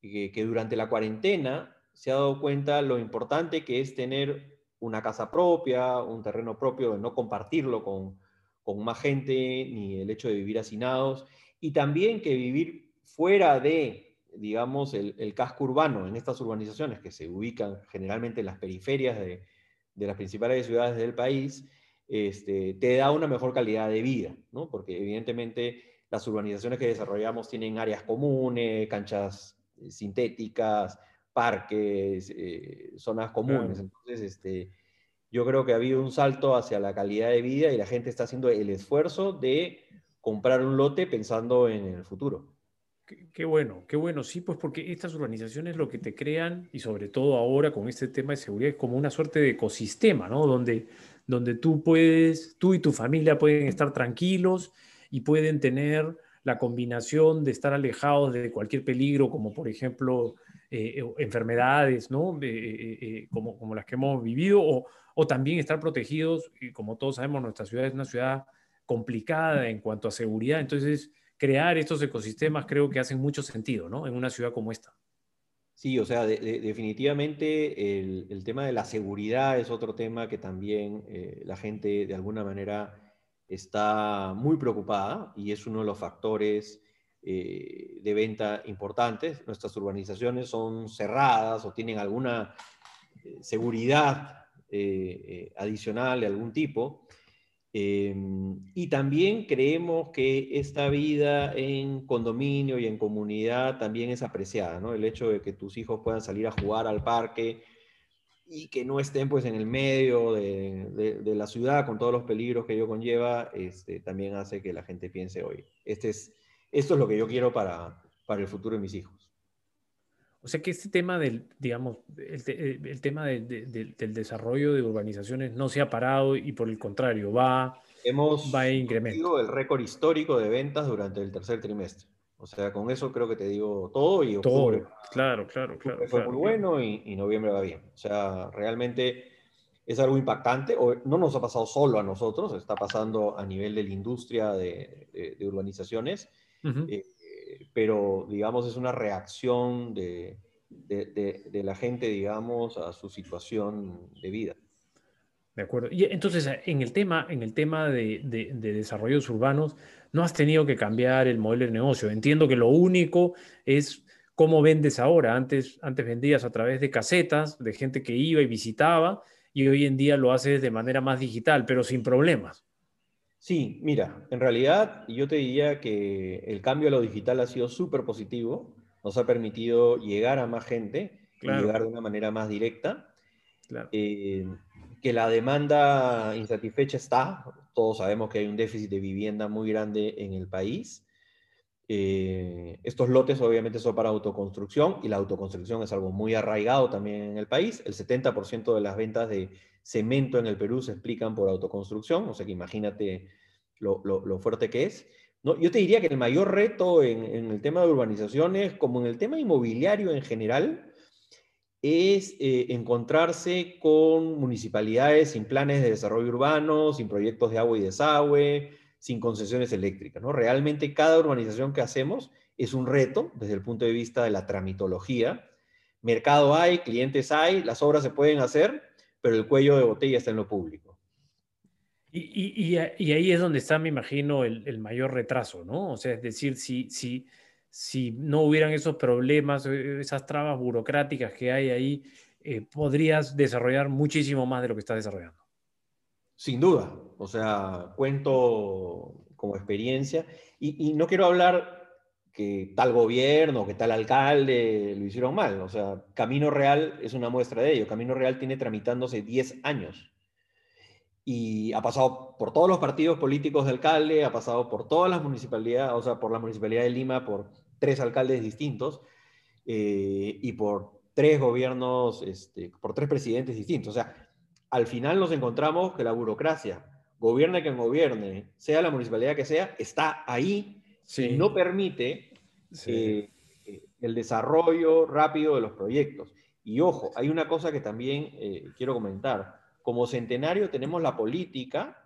que, durante la cuarentena se ha dado cuenta lo importante que es tener una casa propia, un terreno propio, no compartirlo con, con más gente, ni el hecho de vivir hacinados, y también que vivir fuera de, digamos, el, el casco urbano, en estas urbanizaciones que se ubican generalmente en las periferias de, de las principales ciudades del país, este, te da una mejor calidad de vida, ¿no? Porque evidentemente las urbanizaciones que desarrollamos tienen áreas comunes, canchas eh, sintéticas, parques, eh, zonas comunes. Entonces, este, yo creo que ha habido un salto hacia la calidad de vida y la gente está haciendo el esfuerzo de comprar un lote pensando en el futuro. Qué, bueno, qué bueno. Sí, pues porque estas urbanizaciones lo que te crean, y sobre todo ahora con este tema de seguridad, es como una suerte de ecosistema, ¿no? Donde, donde tú puedes, tú y tu familia pueden estar tranquilos y pueden tener la combinación de estar alejados de cualquier peligro, como por ejemplo eh, enfermedades, ¿no? Eh, eh, como, como las que hemos vivido, o, o también estar protegidos, y como todos sabemos, nuestra ciudad es una ciudad complicada en cuanto a seguridad, entonces crear estos ecosistemas creo que hacen mucho sentido, ¿no? En una ciudad como esta. Sí, o sea, definitivamente el, tema de la seguridad es otro tema que también eh, la gente de alguna manera está muy preocupada y es uno de los factores eh, de venta importantes. Nuestras urbanizaciones son cerradas o tienen alguna eh, seguridad adicional de algún tipo Em, y también creemos que esta vida en condominio y en comunidad también es apreciada, ¿no? El hecho de que tus hijos puedan salir a jugar al parque y que no estén pues en el medio de, la ciudad con todos los peligros que ello conlleva, este, también hace que la gente piense, hoy este es, esto es lo que yo quiero para, para el futuro de mis hijos. O sea que este tema del, digamos, el, tema del desarrollo de urbanizaciones no se ha parado y por el contrario va, Hemos va a incremento. el récord histórico de ventas durante el tercer trimestre. O sea, con eso creo que te digo todo y octubre. Todo, claro, claro, claro. Fue muy bueno y, noviembre va bien. O sea, realmente es algo impactante. O, no nos ha pasado solo a nosotros, está pasando a nivel de la industria de, urbanizaciones pero digamos es una reacción de, de, la gente, digamos, a su situación de vida. De acuerdo. Y entonces, en el tema, en el tema de, desarrollos urbanos, no has tenido que cambiar el modelo de negocio. Entiendo que lo único es cómo vendes ahora. Antes, antes vendías a través de casetas, de gente que iba y visitaba, y hoy en día lo haces de manera más digital, pero sin problemas. Sí, mira, en realidad yo te diría que el cambio a lo digital ha sido súper positivo, nos ha permitido llegar a más gente y llegar de una manera más directa. Eh, que la demanda insatisfecha está, todos sabemos que hay un déficit de vivienda muy grande en el país. Eh, estos lotes obviamente son para autoconstrucción y la autoconstrucción es algo muy arraigado también en el país. El 70% de las ventas de cemento en el Perú se explican por autoconstrucción, o sea que imagínate lo, fuerte que es. Yo te diría que el mayor reto en, el tema de urbanizaciones, como en el tema inmobiliario en general, es eh, encontrarse con municipalidades sin planes de desarrollo urbano, sin proyectos de agua y desagüe, sin concesiones eléctricas. ¿no? Realmente cada urbanización que hacemos es un reto desde el punto de vista de la tramitología. Mercado hay, clientes hay, las obras se pueden hacer, pero el cuello de botella está en lo público. Y, ahí es donde está, me imagino, el, mayor retraso, ¿no? O sea, es decir, si, si, si no hubieran esos problemas, eh, esas trabas burocráticas que hay ahí, eh, podrías desarrollar muchísimo más de lo que estás desarrollando. Sin duda, o sea, cuento como experiencia y, y no quiero hablar que tal gobierno, que tal alcalde lo hicieron mal. O sea, Camino Real es una muestra de ello. Camino Real tiene tramitándose 10 años. Y ha pasado por todos los partidos políticos de alcalde, ha pasado por todas las municipalidades, o sea, por la municipalidad de Lima, por tres alcaldes distintos eh, y por tres gobiernos, este, por tres presidentes distintos. O sea, al final nos encontramos que la burocracia, gobierne quien gobierne, sea la municipalidad que sea, está ahí y no permite eh, eh, el desarrollo rápido de los proyectos. Y ojo, hay una cosa que también eh, quiero comentar. Como centenario tenemos la política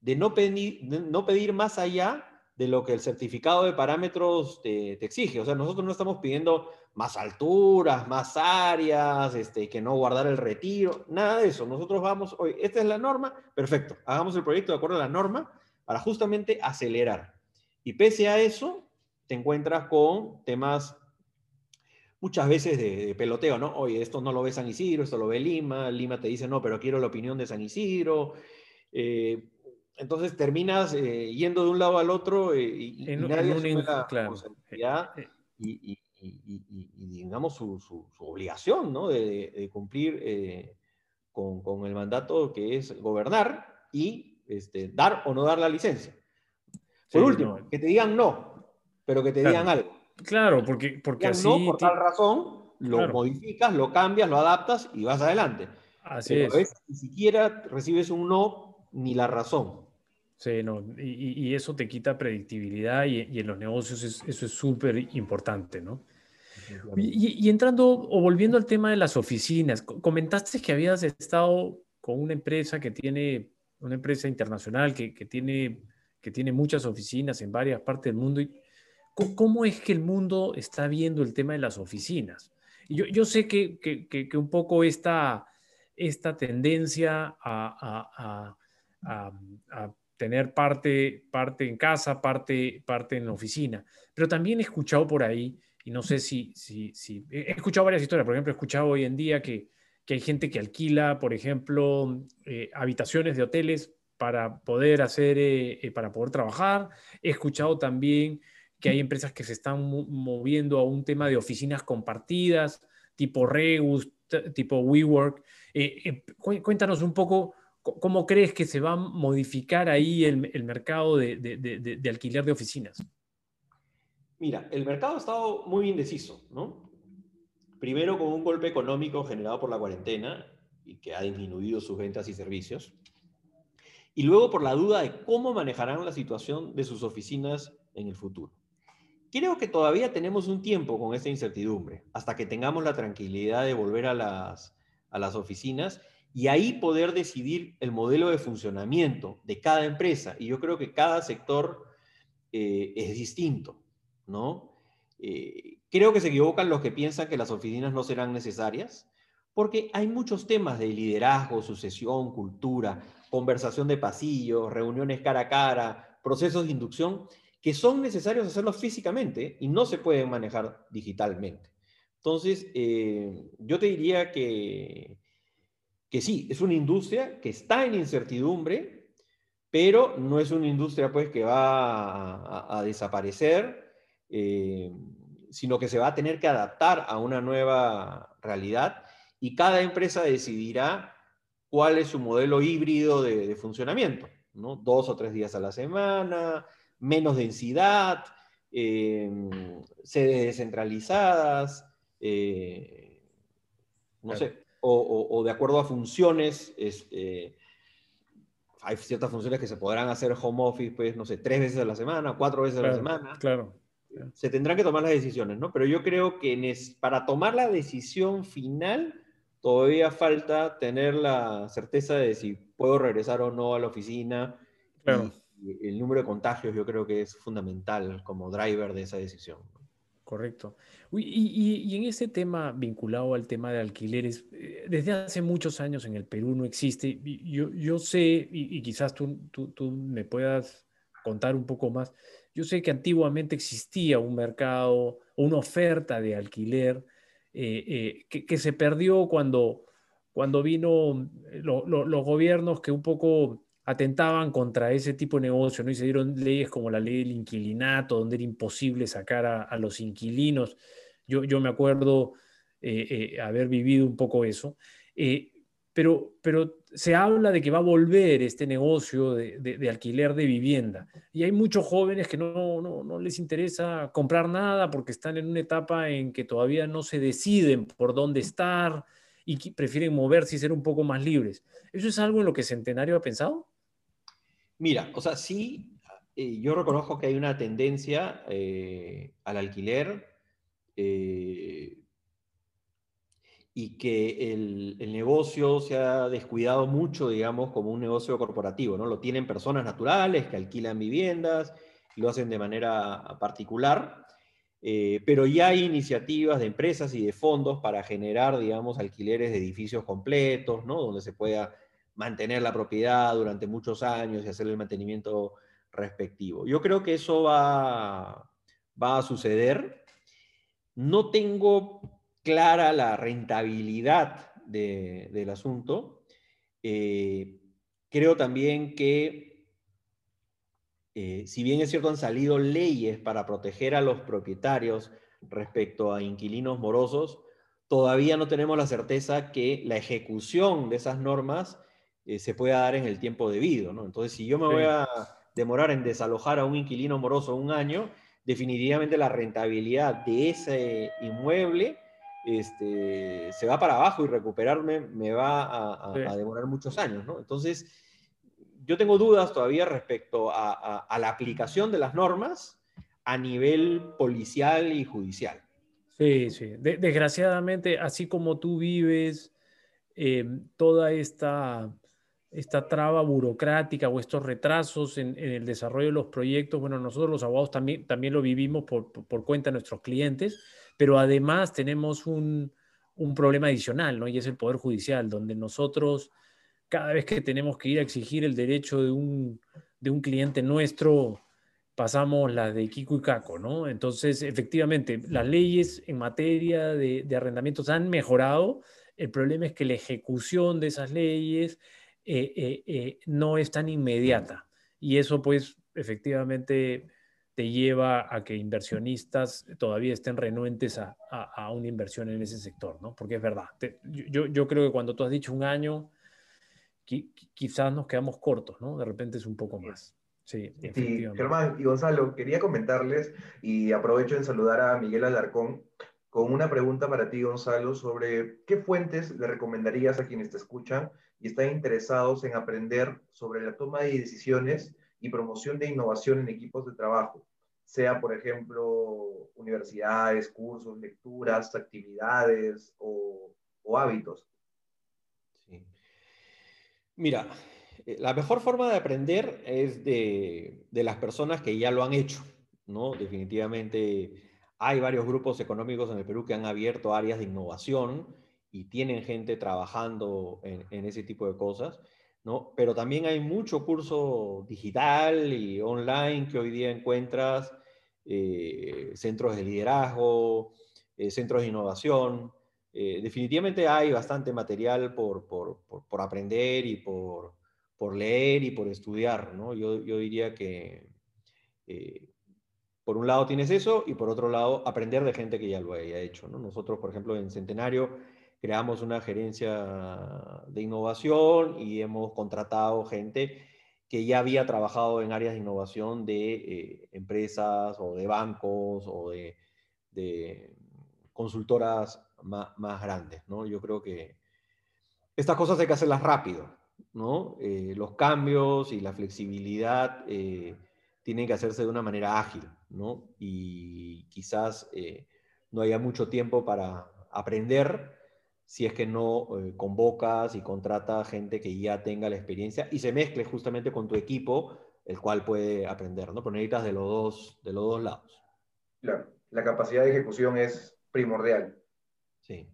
de no pedir, no pedir más allá de lo que el certificado de parámetros te, exige. O sea, nosotros no estamos pidiendo más alturas, más áreas, este, que no guardar el retiro, nada de eso. Nosotros vamos, oye, esta es la norma, perfecto, hagamos el proyecto de acuerdo a la norma para justamente acelerar. Y pese a eso, te encuentras con temas muchas veces de, peloteo, ¿no? Oye, esto no lo ve San Isidro, esto lo ve Lima, Lima te dice, no, pero quiero la opinión de San Isidro. Eh, entonces terminas eh, yendo de un lado al otro eh, y, nadie un, claro. y, digamos su, su, obligación ¿no? de, cumplir con, con, el mandato que es gobernar y este, dar o no dar la licencia. Por último, que te digan no, pero que te digan algo. Claro, porque, porque así... No, por tal razón, lo modificas, lo cambias, lo adaptas y vas adelante. Así es. ni siquiera recibes un no ni la razón. Sí, no, y, eso te quita predictibilidad y, en los negocios eso es súper importante, ¿no? Y, entrando o volviendo al tema de las oficinas, comentaste que habías estado con una empresa que tiene, una empresa internacional que, que tiene, que tiene muchas oficinas en varias partes del mundo. ¿Cómo es que el mundo está viendo el tema de las oficinas? Yo, yo sé que, que, que, un poco esta, esta tendencia a, a, a, tener parte, parte en casa, parte, parte en la oficina, pero también he escuchado por ahí, no sé si, he escuchado varias historias, por ejemplo, he escuchado hoy en día que, hay gente que alquila, por ejemplo, eh, habitaciones de hoteles para poder hacer, eh, eh, para poder trabajar. He escuchado también que hay empresas que se están moviendo a un tema de oficinas compartidas, tipo Regus, tipo WeWork. Cuéntanos un poco cómo crees que se va a modificar ahí el, mercado de, alquiler de oficinas. Mira, el mercado ha estado muy indeciso, ¿no? Primero con un golpe económico generado por la cuarentena y que ha disminuido sus ventas y servicios. Y luego por la duda de cómo manejarán la situación de sus oficinas en el futuro. Creo que todavía tenemos un tiempo con esta incertidumbre, hasta que tengamos la tranquilidad de volver a las, a las oficinas y ahí poder decidir el modelo de funcionamiento de cada empresa. Y yo creo que cada sector eh, es distinto, ¿no? Eh, creo que se equivocan los que piensan que las oficinas no serán necesarias, porque hay muchos temas de liderazgo, sucesión, cultura, conversación de pasillos, reuniones cara a cara, procesos de inducción que son necesarios hacerlos físicamente y no se pueden manejar digitalmente. Entonces, eh, yo te diría que, que sí, es una industria que está en incertidumbre, pero no es una industria pues que va a, desaparecer, eh, sino que se va a tener que adaptar a una nueva realidad y cada empresa decidirá cuál es su modelo híbrido de, de funcionamiento, ¿no? Dos o tres días a la semana, menos densidad, em, sedes descentralizadas, eh, no sé, o, de acuerdo a funciones, este, hay ciertas funciones que se podrán hacer home office, pues, no sé, tres veces a la semana, cuatro veces a la semana. Claro. Se tendrán que tomar las decisiones, ¿no? Pero yo creo que para tomar la decisión final, todavía falta tener la certeza de si puedo regresar o no a la oficina. Claro el número de contagios yo creo que es fundamental como driver de esa decisión. Correcto. Y, en este tema vinculado al tema de alquileres, eh, desde hace muchos años en el Perú no existe, yo, yo sé, y, quizás tú, tú, me puedas contar un poco más, yo sé que antiguamente existía un mercado, una oferta de alquiler eh, eh, que, se perdió cuando, cuando vino los gobiernos que un poco atentaban contra ese tipo de negocio, ¿no? Y se dieron leyes como la ley del inquilinato, donde era imposible sacar a, los inquilinos. Yo, yo me acuerdo eh, eh, haber vivido un poco eso. Eh, pero, pero se habla de que va a volver este negocio de, alquiler de vivienda. Y hay muchos jóvenes que no, les interesa comprar nada porque están en una etapa en que todavía no se deciden por dónde estar y prefieren moverse y ser un poco más libres. ¿Eso es algo en lo que Centenario ha pensado? Mira, o sea, sí, eh, yo reconozco que hay una tendencia eh, al alquiler eh, y que el, negocio se ha descuidado mucho, digamos, como un negocio corporativo, ¿no? Lo tienen personas naturales que alquilan viviendas, lo hacen de manera particular, pero ya hay iniciativas de empresas y de fondos para generar, digamos, alquileres de edificios completos, ¿no? Donde se pueda mantener la propiedad durante muchos años y hacer el mantenimiento respectivo. Yo creo que eso va, va a suceder. No tengo clara la rentabilidad del asunto. Eh, creo también que, eh, si bien es cierto, han salido leyes para proteger a los propietarios respecto a inquilinos morosos, todavía no tenemos la certeza que la ejecución de esas normas eh, se pueda dar en el tiempo debido, ¿no? Entonces, si yo me voy a demorar en desalojar a un inquilino moroso un año, definitivamente la rentabilidad de ese inmueble este, se va para abajo y recuperarme me va a, demorar muchos años, ¿no? Entonces, yo tengo dudas todavía respecto a, la aplicación de las normas a nivel policial y judicial. Sí, sí. desgraciadamente, así como tú vives eh, toda esta, esta traba burocrática o estos retrasos en, el desarrollo de los proyectos, bueno, nosotros los abogados también, también lo vivimos por, por cuenta de nuestros clientes pero además tenemos un, problema adicional, ¿no? Y es el Poder Judicial, donde nosotros, cada vez que tenemos que ir a exigir el derecho de un, cliente nuestro, pasamos la de Kiko y Caco, ¿no? Entonces, efectivamente, las leyes en materia de, arrendamientos han mejorado. El problema es que la ejecución de esas leyes eh, eh, eh, no es tan inmediata. Y eso, pues, efectivamente lleva a que inversionistas todavía estén renuentes a, una inversión en ese sector, ¿no? Porque es verdad, yo, yo, creo que cuando tú has dicho un año, quizás nos quedamos cortos, ¿no? De repente es un poco más. Sí, sí Germán y Gonzalo, quería comentarles y aprovecho en saludar a Miguel Alarcón con una pregunta para ti, Gonzalo, sobre qué fuentes le recomendarías a quienes te escuchan y están interesados en aprender sobre la toma de decisiones y promoción de innovación en equipos de trabajo sea, por ejemplo, universidades, cursos, lecturas, actividades o, hábitos? Mira, eh, la mejor forma de aprender es de, las personas que ya lo han hecho, ¿no? Definitivamente hay varios grupos económicos en el Perú que han abierto áreas de innovación y tienen gente trabajando en, en ese tipo de cosas. ¿no? Pero también hay mucho curso digital y online que hoy día encuentras eh, centros de liderazgo, eh, centros de innovación. Eh, definitivamente hay bastante material por, aprender y por, leer y por estudiar. ¿no? Yo, diría que por un lado tienes eso y por otro lado aprender de gente que ya lo haya hecho. Nosotros, por ejemplo, en Centenario creamos una gerencia de innovación y hemos contratado gente que ya había trabajado en áreas de innovación de eh, empresas o de bancos o de, consultoras más, grandes, ¿no? Yo creo que estas cosas hay que hacerlas rápido, ¿no? Eh, los cambios y la flexibilidad eh, tienen que hacerse de una manera ágil, ¿no? Y quizás no haya mucho tiempo para aprender, si es que no eh, convocas y contratas gente que ya tenga la experiencia y se mezcle justamente con tu equipo, el cual puede aprender, ¿no? Pero necesitas de los dos, de los dos lados. Claro, la capacidad de ejecución es primordial. Sí.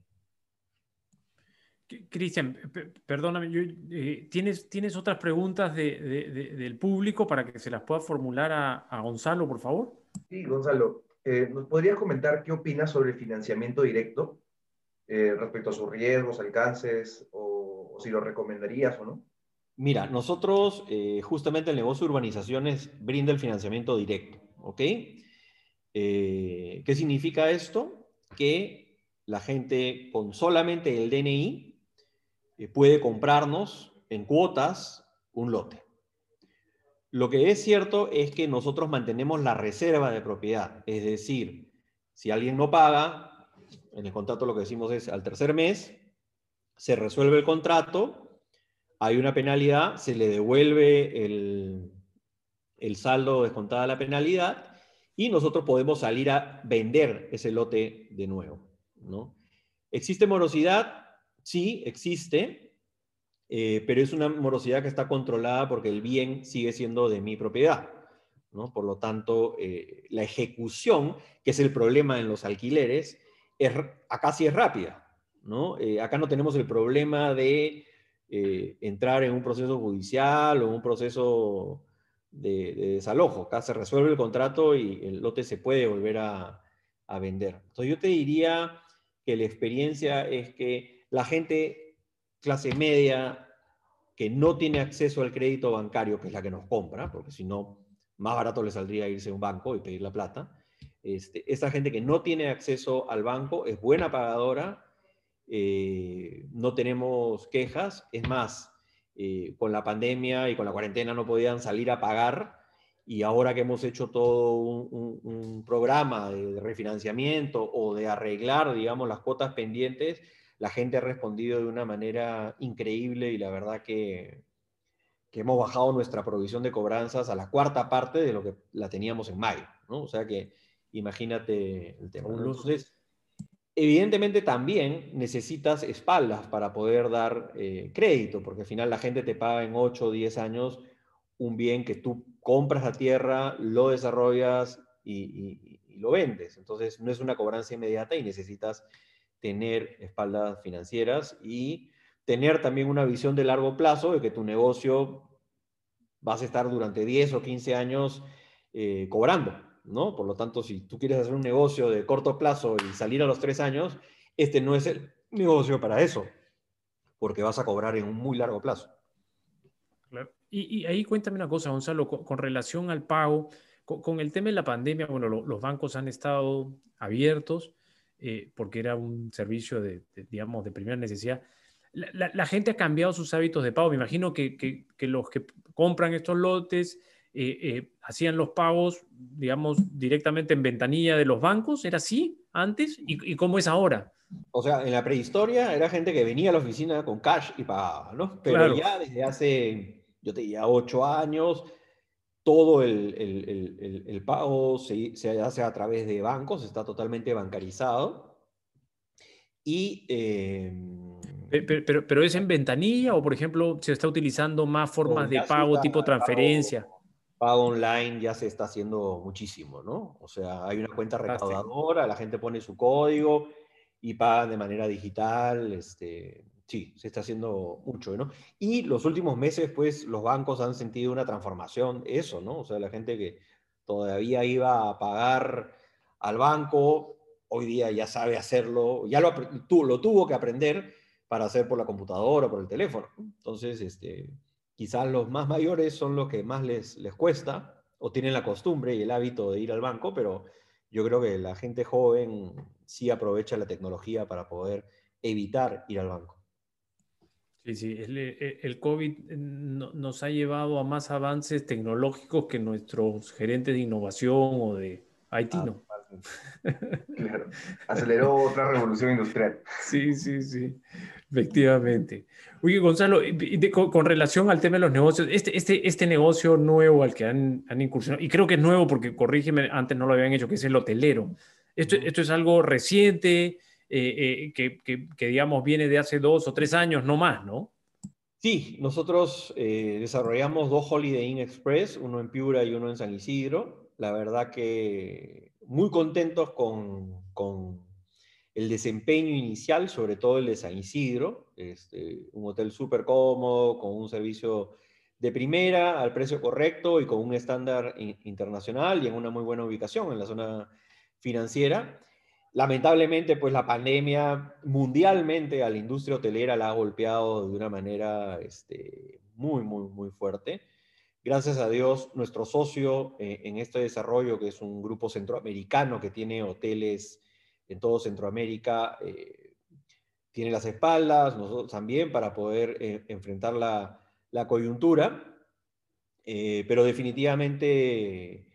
Cristian, perdóname, eh, ¿tienes, ¿tienes otras preguntas del público para que se las pueda formular a, Gonzalo, por favor? Sí, Gonzalo, eh, ¿nos podrías comentar qué opinas sobre el financiamiento directo? Eh, respecto a sus riesgos, alcances, o, si lo recomendarías o no? Mira, nosotros eh, justamente el negocio de urbanizaciones brinda el financiamiento directo, ¿ok? Eh, ¿Qué significa esto? Que la gente con solamente el DNI puede comprarnos en cuotas un lote. Lo que es cierto es que nosotros mantenemos la reserva de propiedad, es decir, si alguien no paga, en el contrato lo que decimos es al tercer mes, se resuelve el contrato, hay una penalidad, se le devuelve el, el saldo descontada la penalidad y nosotros podemos salir a vender ese lote de nuevo. ¿no? ¿Existe morosidad? Sí, existe, eh, pero es una morosidad que está controlada porque el bien sigue siendo de mi propiedad. ¿no? Por lo tanto, eh, la ejecución, que es el problema en los alquileres, acá sí es rápida, ¿no? Eh, acá no tenemos el problema de eh, entrar en un proceso judicial o un proceso de, desalojo. Acá se resuelve el contrato y el lote se puede volver a, a vender. Entonces yo te diría que la experiencia es que la gente clase media que no tiene acceso al crédito bancario, que es la que nos compra, porque si no, más barato le saldría irse a un banco y pedir la plata, este, esta gente que no tiene acceso al banco es buena pagadora, eh, no tenemos quejas, es más, eh, con la pandemia y con la cuarentena no podían salir a pagar y ahora que hemos hecho todo un, programa de refinanciamiento o de arreglar, digamos, las cuotas pendientes, la gente ha respondido de una manera increíble y la verdad que, que hemos bajado nuestra provisión de cobranzas a la cuarta parte de lo que la teníamos en mayo, ¿no? O sea que imagínate el tema. Entonces, evidentemente también necesitas espaldas para poder dar eh, crédito, porque al final la gente te paga en 8 o 10 años un bien que tú compras la tierra, lo desarrollas y, lo vendes. Entonces no es una cobranza inmediata y necesitas tener espaldas financieras y tener también una visión de largo plazo de que tu negocio vas a estar durante 10 o 15 años eh, cobrando, ¿no? Por lo tanto, si tú quieres hacer un negocio de corto plazo y salir a los 3 años, este no es el negocio para eso, porque vas a cobrar en un muy largo plazo. Y, ahí cuéntame una cosa, Gonzalo, con, relación al pago, con, el tema de la pandemia, bueno, los bancos han estado abiertos eh, porque era un servicio de, digamos, de primera necesidad. La, gente ha cambiado sus hábitos de pago. Me imagino que, que, los que compran estos lotes eh, eh, hacían los pagos, digamos, directamente en ventanilla de los bancos. ¿Era así antes? ¿Y, y cómo es ahora? O sea, en la prehistoria era gente que venía a la oficina con cash y pagaba, ¿no? Pero ya desde hace yo te diría ocho años, todo el, el, el, pago se, se, hace a través de bancos, está totalmente bancarizado. Y, em, pero, pero, es en ventanilla o, por ejemplo, se está utilizando más formas de pago tipo transferencia. Pago, online ya se está haciendo muchísimo, ¿no? O sea, hay una cuenta recaudadora, la gente pone su código y paga de manera digital, este, Sí, se está haciendo mucho, ¿no? Y los últimos meses, pues, los bancos han sentido una transformación, eso, ¿no? O sea, la gente que todavía iba a pagar al banco, hoy día ya sabe hacerlo, ya lo, lo tuvo que aprender para hacer por la computadora o por el teléfono. Entonces, este, quizás los más mayores son los que más les, les cuesta o tienen la costumbre y el hábito de ir al banco, pero yo creo que la gente joven sí aprovecha la tecnología para poder evitar ir al banco. Sí, sí, el, e, el COVID nos ha llevado a más avances tecnológicos que nuestros gerentes de innovación o de IT, ah, ¿no? Claro, aceleró otra revolución industrial. Sí, sí, sí, efectivamente. Oye, Gonzalo, con, relación al tema de los negocios, este, este, este negocio nuevo al que han, han, incursionado, y creo que es nuevo porque, corrígeme, antes no lo habían hecho, que es el hotelero. Esto, esto es algo reciente, eh, eh, que, digamos, viene de hace dos o tres años, no más, ¿no? Sí, nosotros eh, desarrollamos dos Holiday Inn Express, uno en Piura y uno en San Isidro. La verdad que muy contentos con, con el desempeño inicial, sobre todo el de San Isidro, este, un hotel súper cómodo, con un servicio de primera, al precio correcto y con un estándar internacional y en una muy buena ubicación en la zona financiera. Lamentablemente, pues la pandemia mundialmente a la industria hotelera la ha golpeado de una manera este, muy, muy, muy fuerte. Gracias a Dios, nuestro socio eh, en este desarrollo, que es un grupo centroamericano que tiene hoteles en todo Centroamérica, eh, tiene las espaldas, nosotros también, para poder eh, enfrentar la, coyuntura. pero definitivamente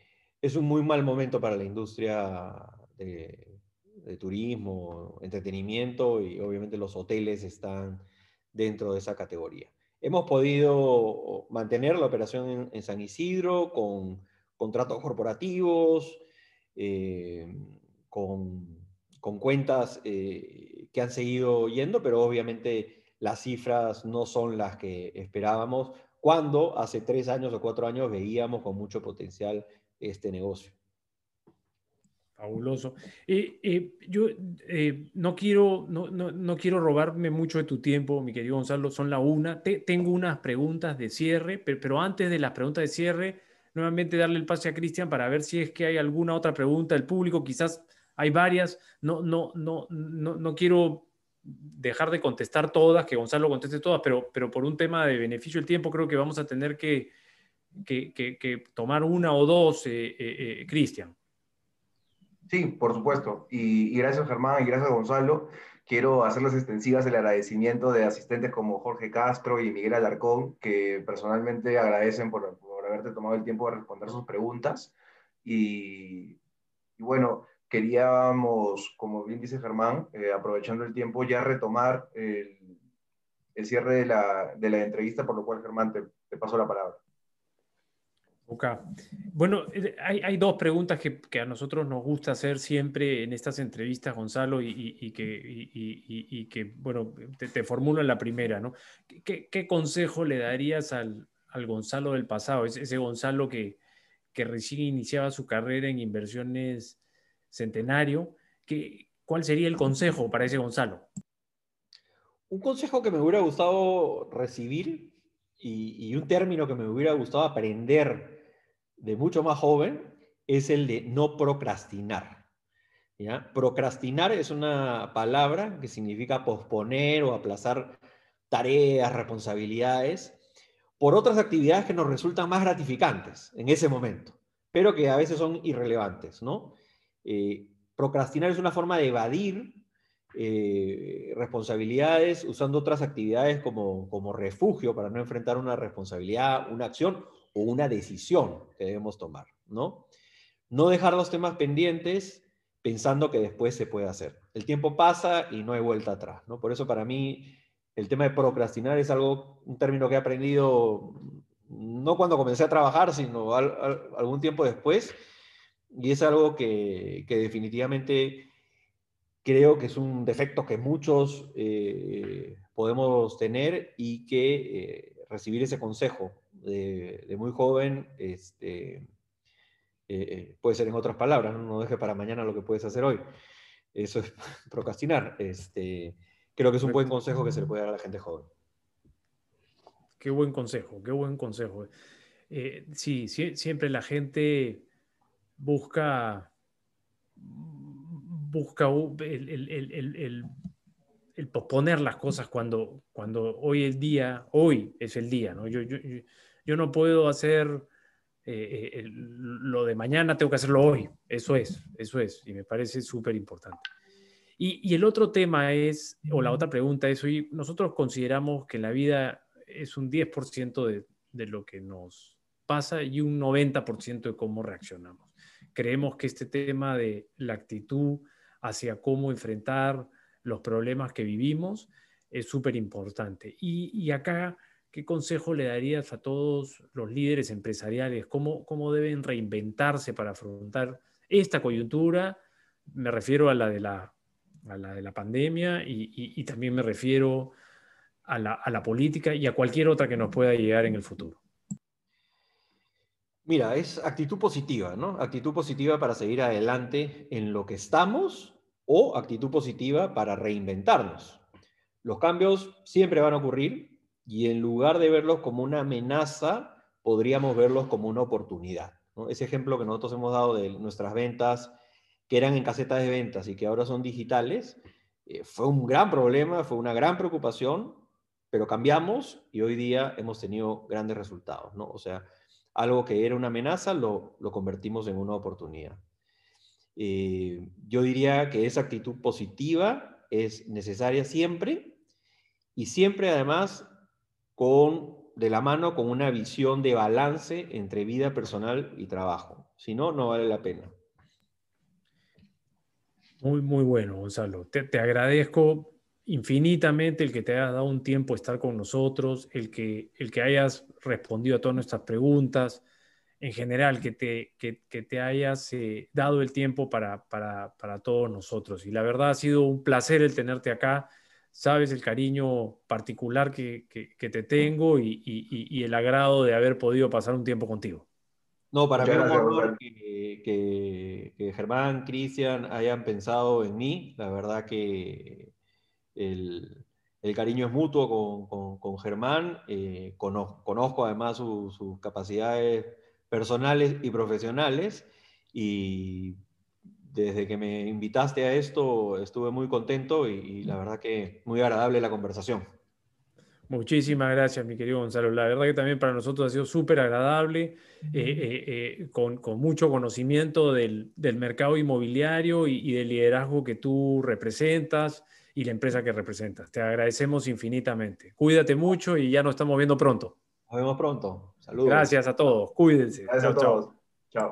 es un muy mal momento para la industria de, turismo, entretenimiento y obviamente los hoteles están dentro de esa categoría. Hemos podido mantener la operación en, San Isidro con contratos corporativos, eh, con, cuentas eh, que han seguido yendo, pero obviamente las cifras no son las que esperábamos cuando hace tres años o cuatro años veíamos con mucho potencial este negocio. Fabuloso. Yo eh, no, quiero, no, no, quiero robarme mucho de tu tiempo, mi querido Gonzalo, son la una. tengo unas preguntas de cierre, pero, antes de las preguntas de cierre, nuevamente darle el pase a Cristian para ver si es que hay alguna otra pregunta del público, quizás hay varias, no, no, no, no, no quiero dejar de contestar todas, que Gonzalo conteste todas, pero, pero por un tema de beneficio del tiempo creo que vamos a tener que, que, tomar una o dos, eh, Cristian. Sí, por supuesto. Y, gracias Germán y gracias Gonzalo. Quiero hacerles extensivas el agradecimiento de asistentes como Jorge Castro y Miguel Alarcón, que personalmente agradecen por, por haberte tomado el tiempo de responder sus preguntas. Y, bueno, queríamos, como bien dice Germán, eh, aprovechando el tiempo, ya retomar el, cierre de la, de la, entrevista, por lo cual, Germán, te, te paso la palabra. Bueno, eh, hay, dos preguntas que, a nosotros nos gusta hacer siempre en estas entrevistas, Gonzalo, y, que, que, bueno, te, formulo en la primera, ¿no? ¿Qué, consejo le darías al, Gonzalo del pasado, ese, Gonzalo que, recién iniciaba su carrera en inversiones centenario? ¿Cuál sería el consejo para ese Gonzalo? Un consejo que me hubiera gustado recibir y un término que me hubiera gustado aprender de mucho más joven es el de no procrastinar. ¿ya? Procrastinar es una palabra que significa posponer o aplazar tareas, responsabilidades, por otras actividades que nos resultan más gratificantes en ese momento, pero que a veces son irrelevantes. ¿no? Eh, procrastinar es una forma de evadir eh, responsabilidades usando otras actividades como, como refugio para no enfrentar una responsabilidad, una acción o una decisión que debemos tomar, ¿no? No dejar los temas pendientes pensando que después se puede hacer. El tiempo pasa y no hay vuelta atrás, ¿no? Por eso para mí el tema de procrastinar es algo, un término que he aprendido no cuando comencé a trabajar, sino algún tiempo después, y es algo que, definitivamente creo que es un defecto que muchos eh, podemos tener y que eh, recibir ese consejo de, muy joven, este, eh, puede ser en otras palabras, ¿no? deje para mañana lo que puedes hacer hoy. Eso es procrastinar. Este, creo que es un buen consejo que se le puede dar a la gente joven. Qué buen consejo, qué buen consejo. Sí, siempre la gente busca, busca el, el, posponer las cosas cuando, cuando hoy el día, hoy es el día, ¿no? Yo, yo, yo no puedo hacer eh, eh, lo de mañana, tengo que hacerlo hoy. Eso es, eso es, y me parece súper importante. Y, el otro tema es, o la otra pregunta es, hoy nosotros consideramos que la vida es un 10% de, de lo que nos pasa y un 90% de cómo reaccionamos. Creemos que este tema de la actitud hacia cómo enfrentar los problemas que vivimos es súper importante. Y, y acá ¿qué consejo le darías a todos los líderes empresariales? ¿Cómo, cómo deben reinventarse para afrontar esta coyuntura? Me refiero a la de la, la, de la pandemia y, también me refiero a la, a la política y a cualquier otra que nos pueda llegar en el futuro. Mira, es actitud positiva, ¿no? Actitud positiva para seguir adelante en lo que estamos o actitud positiva para reinventarnos. Los cambios siempre van a ocurrir, y en lugar de verlos como una amenaza, podríamos verlos como una oportunidad. Ese ejemplo que nosotros hemos dado de nuestras ventas, que eran en casetas de ventas y que ahora son digitales, eh, fue un gran problema, fue una gran preocupación, pero cambiamos y hoy día hemos tenido grandes resultados. ¿no? O sea, algo que era una amenaza lo, lo convertimos en una oportunidad. Eh, yo diría que esa actitud positiva es necesaria siempre y siempre además con, de la mano con una visión de balance entre vida personal y trabajo. Si no, no vale la pena. Muy, muy bueno, Gonzalo. Te, te, agradezco infinitamente el que te hayas dado un tiempo estar con nosotros, el que, el que hayas respondido a todas nuestras preguntas, en general, que te, que, que te hayas eh, dado el tiempo para, para, para todos nosotros. Y la verdad ha sido un placer el tenerte acá sabes el cariño particular que, te tengo y, el agrado de haber podido pasar un tiempo contigo. No, para mí es un honor que, Germán, Cristian hayan pensado en mí. La verdad que el, cariño es mutuo con, Germán. Eh, conozco, además sus capacidades personales y profesionales y desde que me invitaste a esto estuve muy contento y, la verdad que muy agradable la conversación. Muchísimas gracias, mi querido Gonzalo. La verdad que también para nosotros ha sido súper agradable, eh, eh, con, mucho conocimiento del, mercado inmobiliario y, del liderazgo que tú representas y la empresa que representas. Te agradecemos infinitamente. Cuídate mucho y ya nos estamos viendo pronto. Nos vemos pronto. Saludos. Gracias a todos. Cuídense. Gracias a todos. Chao.